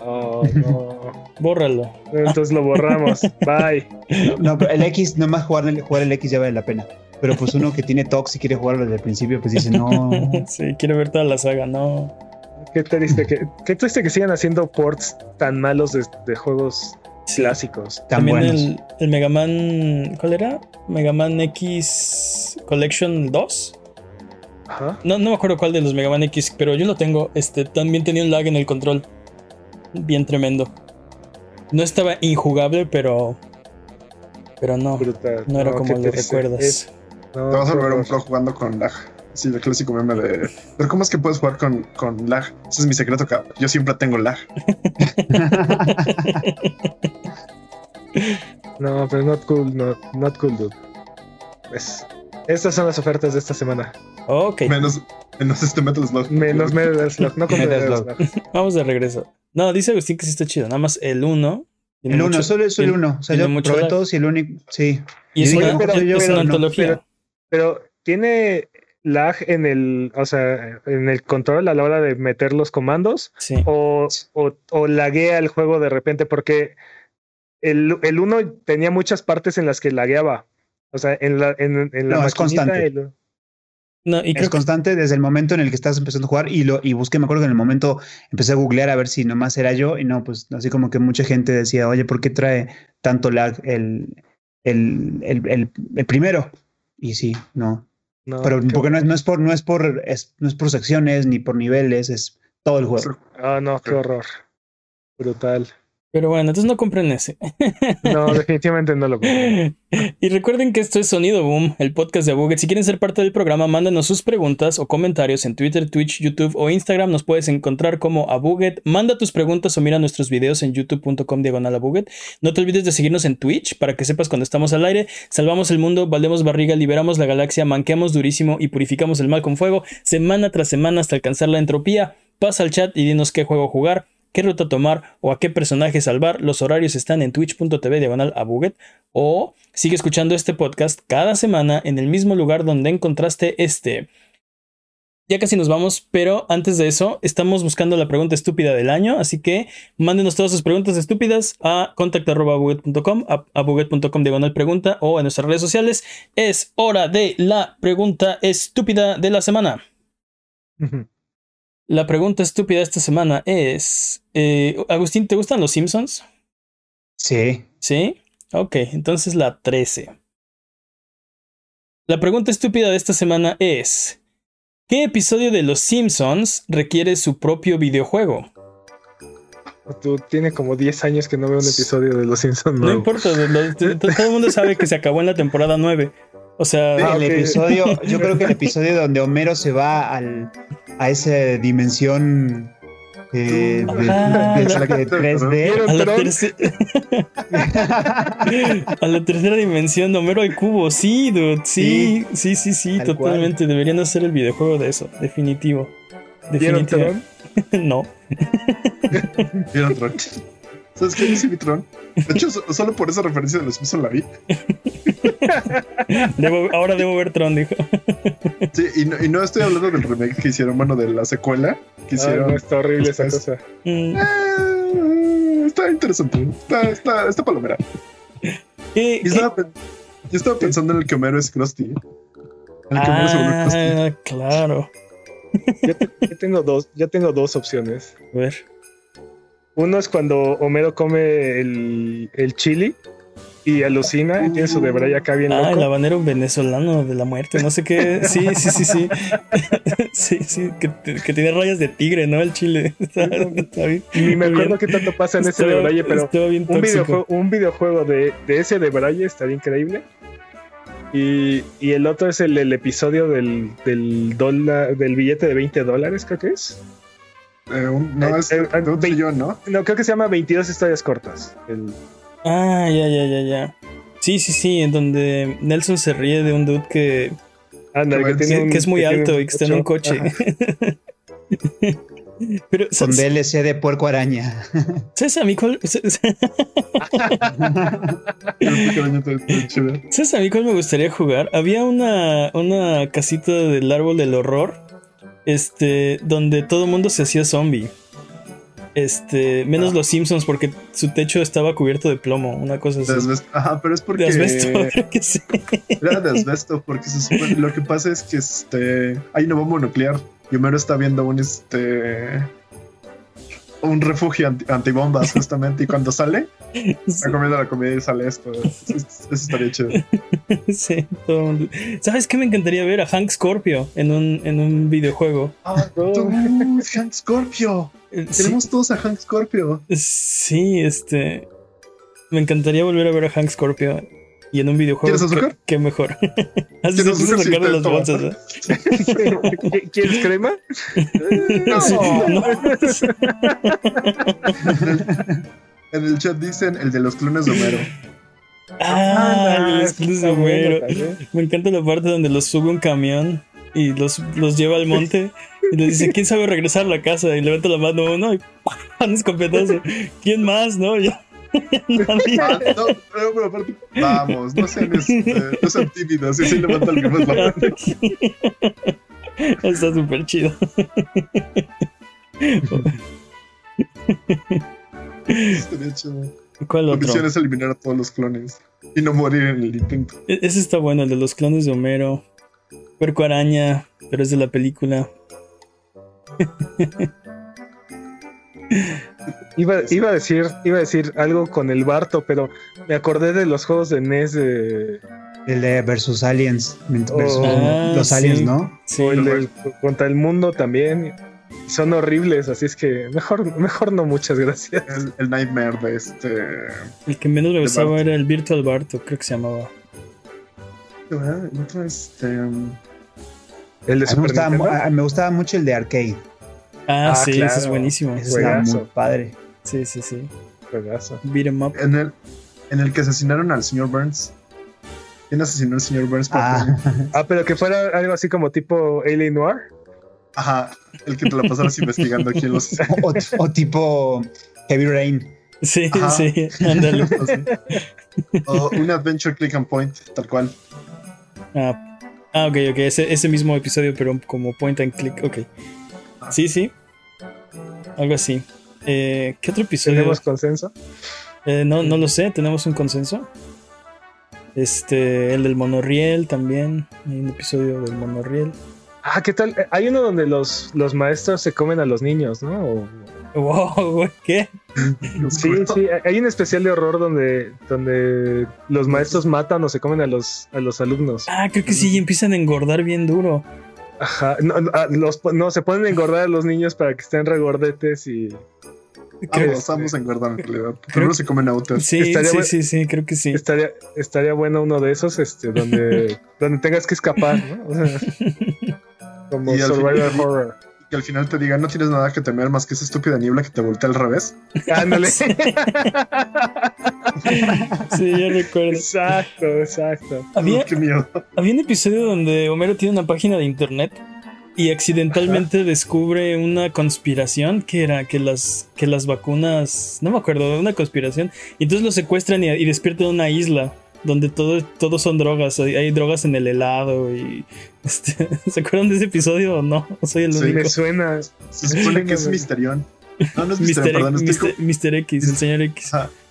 Oh, no. Bórralo. Entonces lo borramos. Bye. No, pero el X, nomás jugar el, jugar el X ya vale la pena. Pero pues uno que tiene Tox y quiere jugarlo desde el principio, pues dice no. sí, quiere ver toda la saga, no. Qué triste que, qué triste que sigan haciendo ports tan malos de, juegos clásicos. También el, el, Mega Man. ¿Cuál era? Mega Man X Collection 2. Ajá. No, no me acuerdo cuál de los Mega Man X, pero yo lo tengo. Este también tenía un lag en el control bien tremendo. No estaba injugable, pero. Pero no. No era como lo recuerdas. Te vas a ver un flow jugando con lag. Sí, el clásico meme de. Pero ¿cómo es que puedes jugar con, con lag? Ese es mi secreto, cabrón. Yo siempre tengo lag. no, pero not cool, no, not cool, dude. Pues, estas son las ofertas de esta semana. Ok. Menos, menos este Metal Slug. Menos Metal Slug, no con Metal Slug. Vamos de regreso. No, dice Agustín que sí está chido. Nada más el 1. El 1, solo es el 1. O sea, yo probé todos y el único. Sí. Y es, una, antología. Pero, tiene lag en el, o sea, en el control a la hora de meter los comandos. Sí. O, o, o laguea el juego de repente, porque el, el 1 tenía muchas partes en las que lagueaba. O sea, en la, en, en la no, es constante. No, y es constante desde el momento en el que estás empezando a jugar y lo y busqué, me acuerdo que en el momento empecé a googlear a ver si nomás era yo y no, pues así como que mucha gente decía, oye, ¿por qué trae tanto lag el, el, el, el, primero? Y sí, no. no Pero porque no es, no es por, no es por, es, no es por secciones ni por niveles, es todo el juego. Ah, no, qué horror. Brutal. Pero bueno, entonces no compren ese. No, definitivamente no lo compren. Y recuerden que esto es Sonido Boom, el podcast de Abuget. Si quieren ser parte del programa, mándanos sus preguntas o comentarios en Twitter, Twitch, YouTube o Instagram. Nos puedes encontrar como Abuget. Manda tus preguntas o mira nuestros videos en youtube.com diagonal. No te olvides de seguirnos en Twitch para que sepas cuando estamos al aire. Salvamos el mundo, valdemos barriga, liberamos la galaxia, manqueamos durísimo y purificamos el mal con fuego, semana tras semana hasta alcanzar la entropía. Pasa al chat y dinos qué juego jugar qué ruta tomar o a qué personaje salvar. Los horarios están en twitch.tv diagonal a o sigue escuchando este podcast cada semana en el mismo lugar donde encontraste este. Ya casi nos vamos, pero antes de eso, estamos buscando la pregunta estúpida del año, así que mándenos todas sus preguntas estúpidas a contact.buget.com, a, buget.com diagonal pregunta o en nuestras redes sociales. Es hora de la pregunta estúpida de la semana. La pregunta estúpida esta semana es, eh, Agustín, ¿te gustan los Simpsons? Sí. ¿Sí? Ok, entonces la 13. La pregunta estúpida de esta semana es, ¿qué episodio de Los Simpsons requiere su propio videojuego? Tú tienes como 10 años que no veo un episodio de Los Simpsons. No importa, todo el mundo sabe que se acabó en la temporada 9. O sea, el episodio, yo creo que el episodio donde Homero se va al, a esa dimensión eh, de, ah, de, 3D. A la, tercera dimensión, Homero al cubo. Sí, dude. Sí, sí, sí, sí, totalmente. Deberían hacer el videojuego de eso. Definitivo. Definitivo. no. ¿Vieron Tron? ¿Sabes qué dice mi Tron? De hecho, solo por esa referencia de los Simpsons la vi. ahora debo ver Tron, dijo. Sí, y no, y no, estoy hablando del remake que hicieron, bueno, de la secuela que hicieron. no, está horrible esa cosa. Mm. Eh, está interesante. Está, está, está palomera. ¿Qué, yo, estaba, yo, estaba, pensando en el que Homero es Krusty. En el que Homero se vuelve Krusty. Ah, claro. Yo, yo, tengo dos, yo tengo dos opciones. A ver. Uno es cuando Homero come el, el chili y alucina y tiene su debray acá bien ah, loco. El habanero venezolano de la muerte, no sé qué. Sí, sí, sí, sí. sí, sí, que, que, tiene rayas de tigre, ¿no? El chile. Está, bien. Ni me acuerdo qué tanto pasa en ese debraye, pero un videojuego, un videojuego de, de ese debraye estaría increíble. Y, y, el otro es el, el episodio del, del, dólar, del billete de 20 dólares, creo que es. Eh, no, es eh, un trillón, ¿no? No, creo que se llama 22 historias cortas. El... Ah, ya, ya, ya, ya. Sí, sí, sí, en donde Nelson se ríe de un dude que, Anda, que, que, que es muy alto y que está en un coche. Pero, Con DLC de puerco araña. ¿Sabes a mí cuál? ¿Sabes a mí cuál me gustaría jugar? Había una, una casita del árbol del horror este, donde todo el mundo se hacía zombie. Este, menos los Simpsons porque su techo estaba cubierto de plomo, una cosa así. De Ajá, pero es porque. De asbesto, que sí. Era de asbesto, porque se supone, lo que pasa es que este hay una bomba nuclear y Homero está viendo un este un refugio anti antibombas justamente y cuando sale está comiendo la comida y sale esto. Eso, estaría chido. Sí todo mundo. sabes qué me encantaría ver a Hank Scorpio en un, en un videojuego. Ah, Hank Scorpio. Eh, tenemos todos a Hank Scorpio. Sí este me encantaría volver a ver a Hank Scorpio y en un videojuego. ¿Quieres azúcar? Qué, mejor. Así se empieza a sacar de las bolsas. ¿eh? ¿Quieres crema? no. no. en el chat dicen el de los clones de Homero. Ah, ah los clones de Homero. Me encanta la parte donde los sube un camión y los, los lleva al monte. Y les dice, ¿quién sabe regresar a la casa? Y levanta la mano uno y ¡pum! un escopetazo. ¿Quién más? ¿No? Ya Ah, no, pero, aparte, vamos, no sean, este, no sean tímidos, y sí levanta el que más la Está súper chido. Estaría chido. ¿Cuál otro? La misión es eliminar a todos los clones y no morir en el intento. E-, ese está bueno, el de los clones de Homero. Puerco araña, pero es de la película. Iba, iba, a decir, iba a decir algo con el Barto, pero me acordé de los juegos de NES de. El de versus Aliens. Versus oh. los Aliens, ¿no? Sí. O el de contra el mundo también. Son horribles, así es que mejor, mejor no, muchas gracias. El, Nightmare de este. El que menos me gustaba era el Virtual Barto, creo que se llamaba. Este, um, el de Super me, gustaba, me gustaba mucho el de arcade. Ah, ah, sí, ese es buenísimo. Ese está muy padre. Sí, sí, sí. Juegazo. Beat em up. En el, en el que asesinaron al señor Burns. ¿Quién asesinó al señor Burns? Ah. ah, pero que fuera algo así como tipo Alien Noir. Ajá, el que te la pasaras investigando aquí en los. O, o, tipo Heavy Rain. Sí, sí, ándale. o un Adventure Click and Point, tal cual. Ah, ah ok, ok, ese, ese mismo episodio, pero como point and click, ok. Sí, sí. Algo así. Eh, ¿Qué otro episodio? ¿Tenemos consenso? Eh, no, no lo sé, tenemos un consenso. Este, el del monorriel también. Hay un episodio del monorriel. Ah, ¿qué tal? Hay uno donde los, los maestros se comen a los niños, ¿no? Wow, ¿qué? Sí, sí, hay un especial de horror donde, donde los maestros matan o se comen a los, a los alumnos. Ah, creo que sí, y empiezan a engordar bien duro. Ajá, no, ah, no, se a engordar a los niños para que estén regordetes y. Creo, que estamos engordando en realidad. Primero se comen autos. Sí, sí, sí, sí, creo que sí. Estaría, estaría bueno uno de esos, este, donde, donde tengas que escapar, ¿no? como Survivor Horror que al final te diga no tienes nada que temer más que esa estúpida niebla que te voltea al revés. Ándale. sí, ya recuerdo. Exacto, exacto. Había, había un episodio donde Homero tiene una página de internet y accidentalmente descubre una conspiración que era que las, que las vacunas, no me acuerdo, una conspiración, y entonces lo secuestran y, y despiertan en una isla donde todo, todo son drogas, hay, drogas en el helado y este, ¿se acuerdan de ese episodio o no? Soy el único. Me suena. Se supone que es Misterión. No, no es Misterión, perdón, Mr. X, el señor X.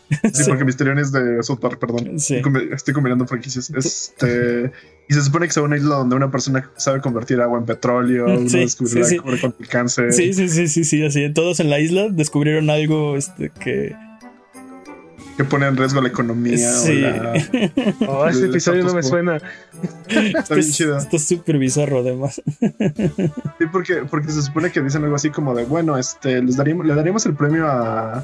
Sí, porque Misterión es de South Park, perdón. Sí. Estoy, combinando franquicias. Este, y se supone que es una isla donde una persona sabe convertir agua en petróleo, uno sí, contra el cáncer. Sí, sí, sí, sí, sí, así. Todos en la isla descubrieron algo este, que que pone en riesgo la economía. Sí. O oh, este episodio no me suena. Está bien chido. Está súper bizarro, además. Sí, porque, porque se supone que dicen algo así como de, bueno, este, les daríamos, le daríamos el premio a,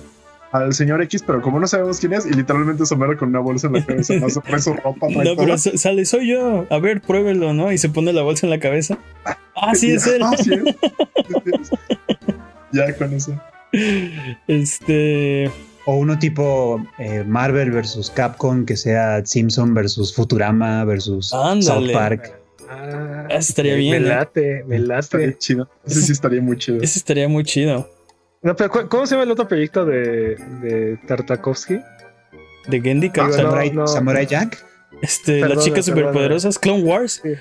al señor X, pero como no sabemos quién es, y literalmente muere con una bolsa en la cabeza, no se pone su ropa. No, pero sale, soy yo, a ver, pruébelo, ¿no? Y se pone la bolsa en la cabeza. Ah, sí, es él. Ah, sí ya con eso. Este. O uno tipo eh, Marvel versus Capcom, que sea Simpson versus Futurama versus South Park. Ah, estaría bien. Me ¿eh? late, me late. Estaría chido. Ese sí estaría muy chido. Ese estaría muy chido. No, pero ¿cómo se llama el otro proyecto de, de Tartakovsky? ¿De Gendy? Ah, Samurai, Jack. Este, las chicas superpoderosas, Clone Wars. Sí.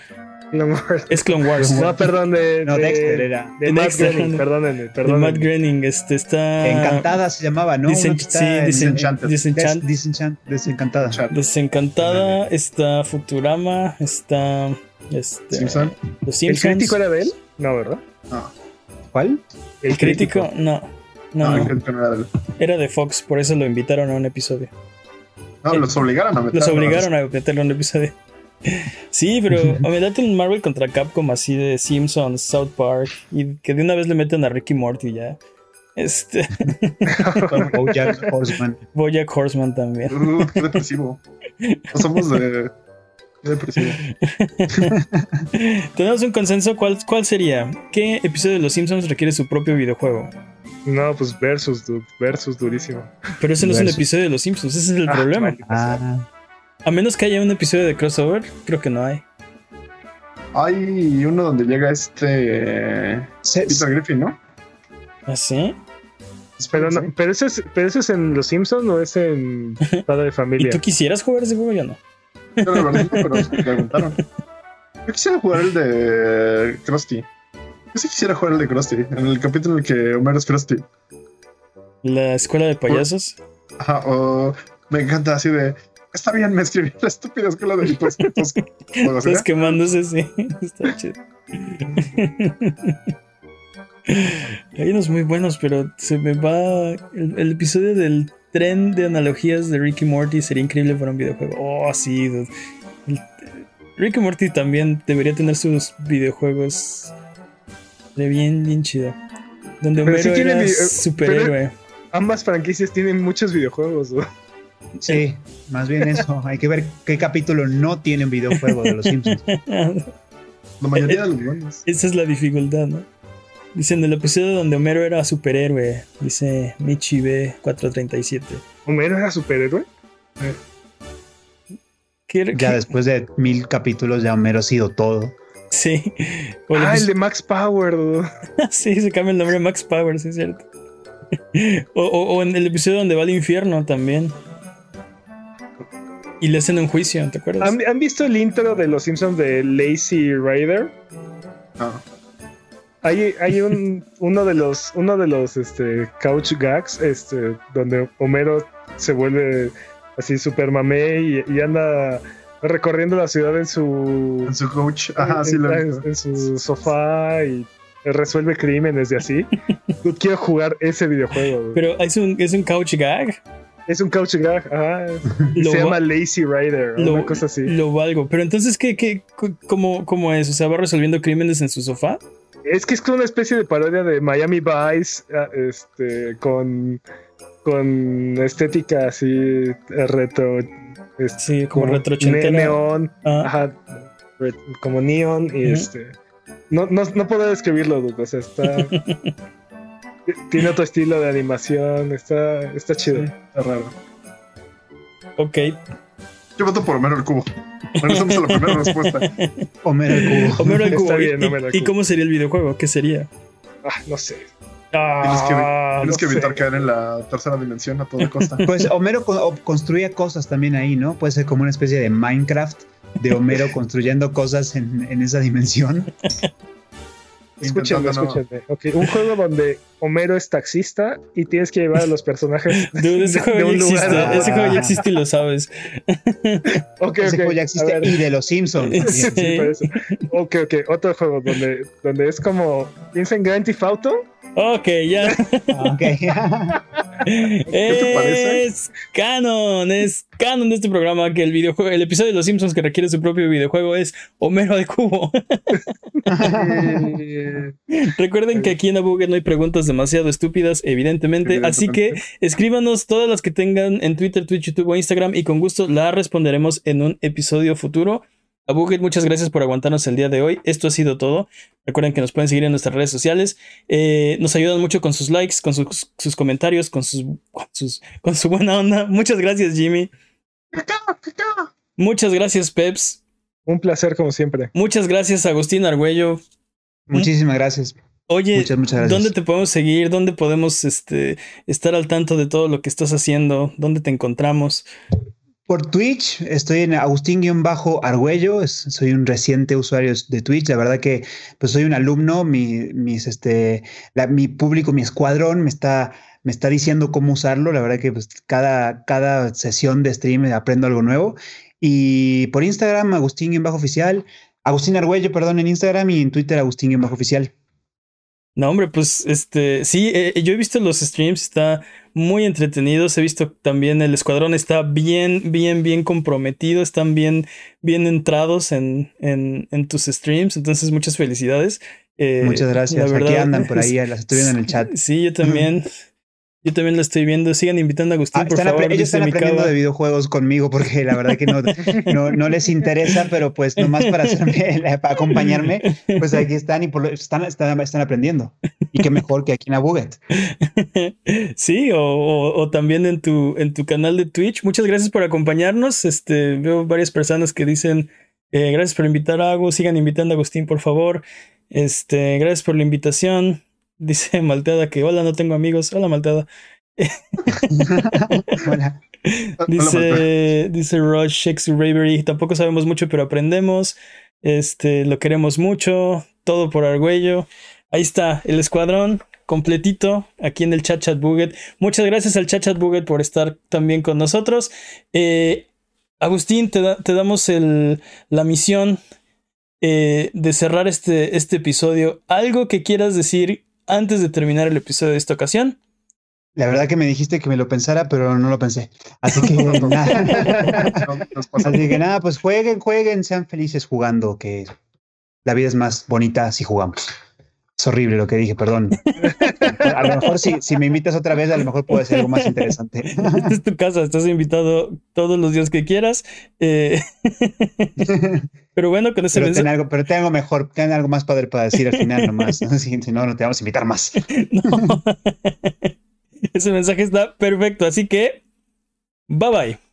Clone Wars. Es Clone Wars. No, perdón, de. No, Dexter era. De, Matt Groening, perdónenme, perdónenme. De Matt Groening, este está. Encantada se llamaba, ¿no? sí, Desenchantada. Desencantada. Desencantada, está Futurama, está. Este, Simpson. Los Simpsons. ¿El crítico era de él? No, ¿verdad? No. ¿Cuál? El, crítico, no. No, no. El crítico no era de él. Era de Fox, por eso lo invitaron a un episodio. No, los obligaron a meterlo. Los obligaron a meterlo a un episodio. Sí, pero me date un Marvel contra Capcom así de Simpsons, South Park y que de una vez le meten a Ricky Morty ya. Este. Bojack Horseman. Bojack Horseman también. Uh, qué depresivo. No somos de. Tenemos un consenso. ¿Cuál, ¿Cuál sería? ¿Qué episodio de Los Simpsons requiere su propio videojuego? No, pues Versus, dude. Versus durísimo. Pero ese no es un episodio de Los Simpsons, ese es el ah, problema. Ah. A menos que haya un episodio de crossover, creo que no hay. Hay uno donde llega este Peter Griffin, ¿no? ¿Ah, sí? Pero, pero, ese es, pero ese es en Los Simpsons o es en Padre de Familia. ¿Y tú quisieras jugar ese juego? Yo no. Pero me preguntaron. Yo quisiera jugar el de Krusty. Yo sí quisiera jugar el de Krusty, en el capítulo en el que Homero es Krusty. ¿La escuela de payasos? Ajá, o me encanta así de Está bien, me escribí la estúpida escuela de pues, Estás quemándose, sí. Está chido. Hay unos muy buenos, pero se me va. El, episodio del tren de analogías de Ricky Morty sería increíble para un videojuego. Oh, sí. Ricky Morty también debería tener sus videojuegos de bien, bien chido. Donde Homero sí era superhéroe. ambas franquicias tienen muchos videojuegos. ¿no? Sí, más bien eso. Hay que ver qué capítulo no tiene un videojuego de los Simpsons. La mayoría de los buenos. Esa es la dificultad, ¿no? Dice en el episodio donde Homero era superhéroe, dice Michi B437. ¿Homero era superhéroe? ya después de mil capítulos ya Homero ha sido todo. Sí. ah, el de Max Power. sí, se cambia el nombre de Max Power, sí es cierto. o en el episodio donde va al infierno también. Y le hacen un juicio, ¿te acuerdas? ¿Han, visto el intro de Los Simpsons de Lazy Rider? No. Hay, hay un, uno de los, uno de los este, couch gags este, donde Homero se vuelve así super mamé y, anda recorriendo la ciudad en su en su coach Ajá, sí lo en, en, su sofá y resuelve crímenes de así quiero jugar ese videojuego pero es un es un couch gag es un couch gag, se llama Lazy Rider, una cosa así. Lo valgo. Pero entonces, ¿qué, qué, cómo, ¿cómo es? O sea, ¿va resolviendo crímenes en su sofá? Es que es como una especie de parodia de Miami Vice, ah, este, con, con estética así retro. Este, sí, como, retro Neón, ah. ajá, como neon y este. No, no, no puedo describirlo, o sea, está. Tiene otro estilo de animación, está, está chido, está raro. Ok. Yo voto por Homero el Cubo. Regresamos a la primera respuesta. Homero el Cubo. Homero el Cubo. Está bien, ¿Y, Homero el y Cubo. cómo sería el videojuego? ¿Qué sería? Ah, no sé. Tienes que, Ah, tienes no que evitar sé. caer en la tercera dimensión a toda costa. Pues Homero co- construía cosas también ahí, ¿no? Puede ser como una especie de Minecraft de Homero construyendo cosas en, en esa dimensión. Escúchenme, no- escúchenme. Ok, un juego donde Homero es taxista y tienes que llevar a los personajes Dude, ese de- juego de ya un lugar existe. a otro. Ese juego ya existe y lo sabes. Ok, Ese ok, juego ya existe y de los Simpsons. también. Sí. Sí, por eso. Ok, ok, otro juego donde, donde es como. Piensa en Grand Theft Auto. Ok, ya. Ah, ok. te parece? Es canon, es canon de este programa que el videojuego, el episodio de Los Simpsons que requiere su propio videojuego es Homero al cubo. Recuerden que aquí en Abuget no hay preguntas demasiado estúpidas, evidentemente, así que escríbanos todas las que tengan en Twitter, Twitch, YouTube o Instagram y con gusto las responderemos en un episodio futuro. Abuget, muchas gracias por aguantarnos el día de hoy. Esto ha sido todo. Recuerden que nos pueden seguir en nuestras redes sociales. Eh, nos ayudan mucho con sus likes, con sus, sus comentarios, con sus, con sus con su buena onda. Muchas gracias, Jimmy. Muchas gracias, Peps. un placer, como siempre. Muchas gracias, Agustín Argüello. Muchísimas gracias. Oye, Muchas, muchas gracias. ¿dónde te podemos seguir? ¿Dónde podemos este, estar al tanto de todo lo que estás haciendo? ¿Dónde te encontramos? Por Twitch estoy en Agustín-Argüello, soy un reciente usuario de Twitch, la verdad que pues soy un alumno, mi, mis, este, la- mi público, mi escuadrón me está, me está diciendo cómo usarlo, la verdad que pues, cada, cada sesión de stream aprendo algo nuevo. Y por Instagram, Agustín-oficial, Agustín Argüello, perdón, en Instagram y en Twitter, Agustín-oficial. No, hombre, pues este, sí, eh, yo he visto los streams, está muy entretenidos. He visto también el escuadrón está bien, bien, bien comprometido, están bien, bien entrados en, en, en tus streams. Entonces, muchas felicidades. Eh, Muchas la gracias. Aquí verdad, andan por ahí, las estoy viendo en el chat. Sí, yo también. Yo también lo estoy viendo. Sigan invitando a Agustín, Ah, por están favor. ellos están aprendiendo de videojuegos conmigo porque la verdad que no, no, no les interesa, pero pues nomás para hacerme, para acompañarme, pues aquí están y por están, están, están aprendiendo. Y qué mejor que aquí en Abuget. Sí, o, o- o también en tu, en tu canal de Twitch. Muchas gracias por acompañarnos. Este, veo varias personas que dicen eh, gracias por invitar a Agus. Sigan invitando a Agustín, por favor. Este, gracias por la invitación. Dice Malteada que hola, no tengo amigos. Hola, Malteada. Hola. Dice, dice Rush Shakespeare Bravery. Tampoco sabemos mucho, pero aprendemos. Este, lo queremos mucho. Todo por Argüello. Ahí está, el escuadrón completito aquí en el chat chat buget. Muchas gracias al chat chat buget por estar también con nosotros. Eh, Agustín, te, da- te damos el, la misión eh, de cerrar este, este episodio. ¿Algo que quieras decir antes de terminar el episodio de esta ocasión? La verdad que me dijiste que me lo pensara, pero no lo pensé. Así que nada. Así que nada, pues jueguen, jueguen, sean felices jugando, que la vida es más bonita si jugamos. Es horrible lo que dije, perdón. A lo mejor si, si me invitas otra vez, a lo mejor puede ser algo más interesante. Esta es tu casa, estás invitado todos los días que quieras. Eh, pero bueno, con ese Pero ten mensaje. algo, pero ten algo mejor, ten algo más padre para decir al final nomás. Si, si no, no te vamos a invitar más. No. ese mensaje está perfecto. Así que, bye bye.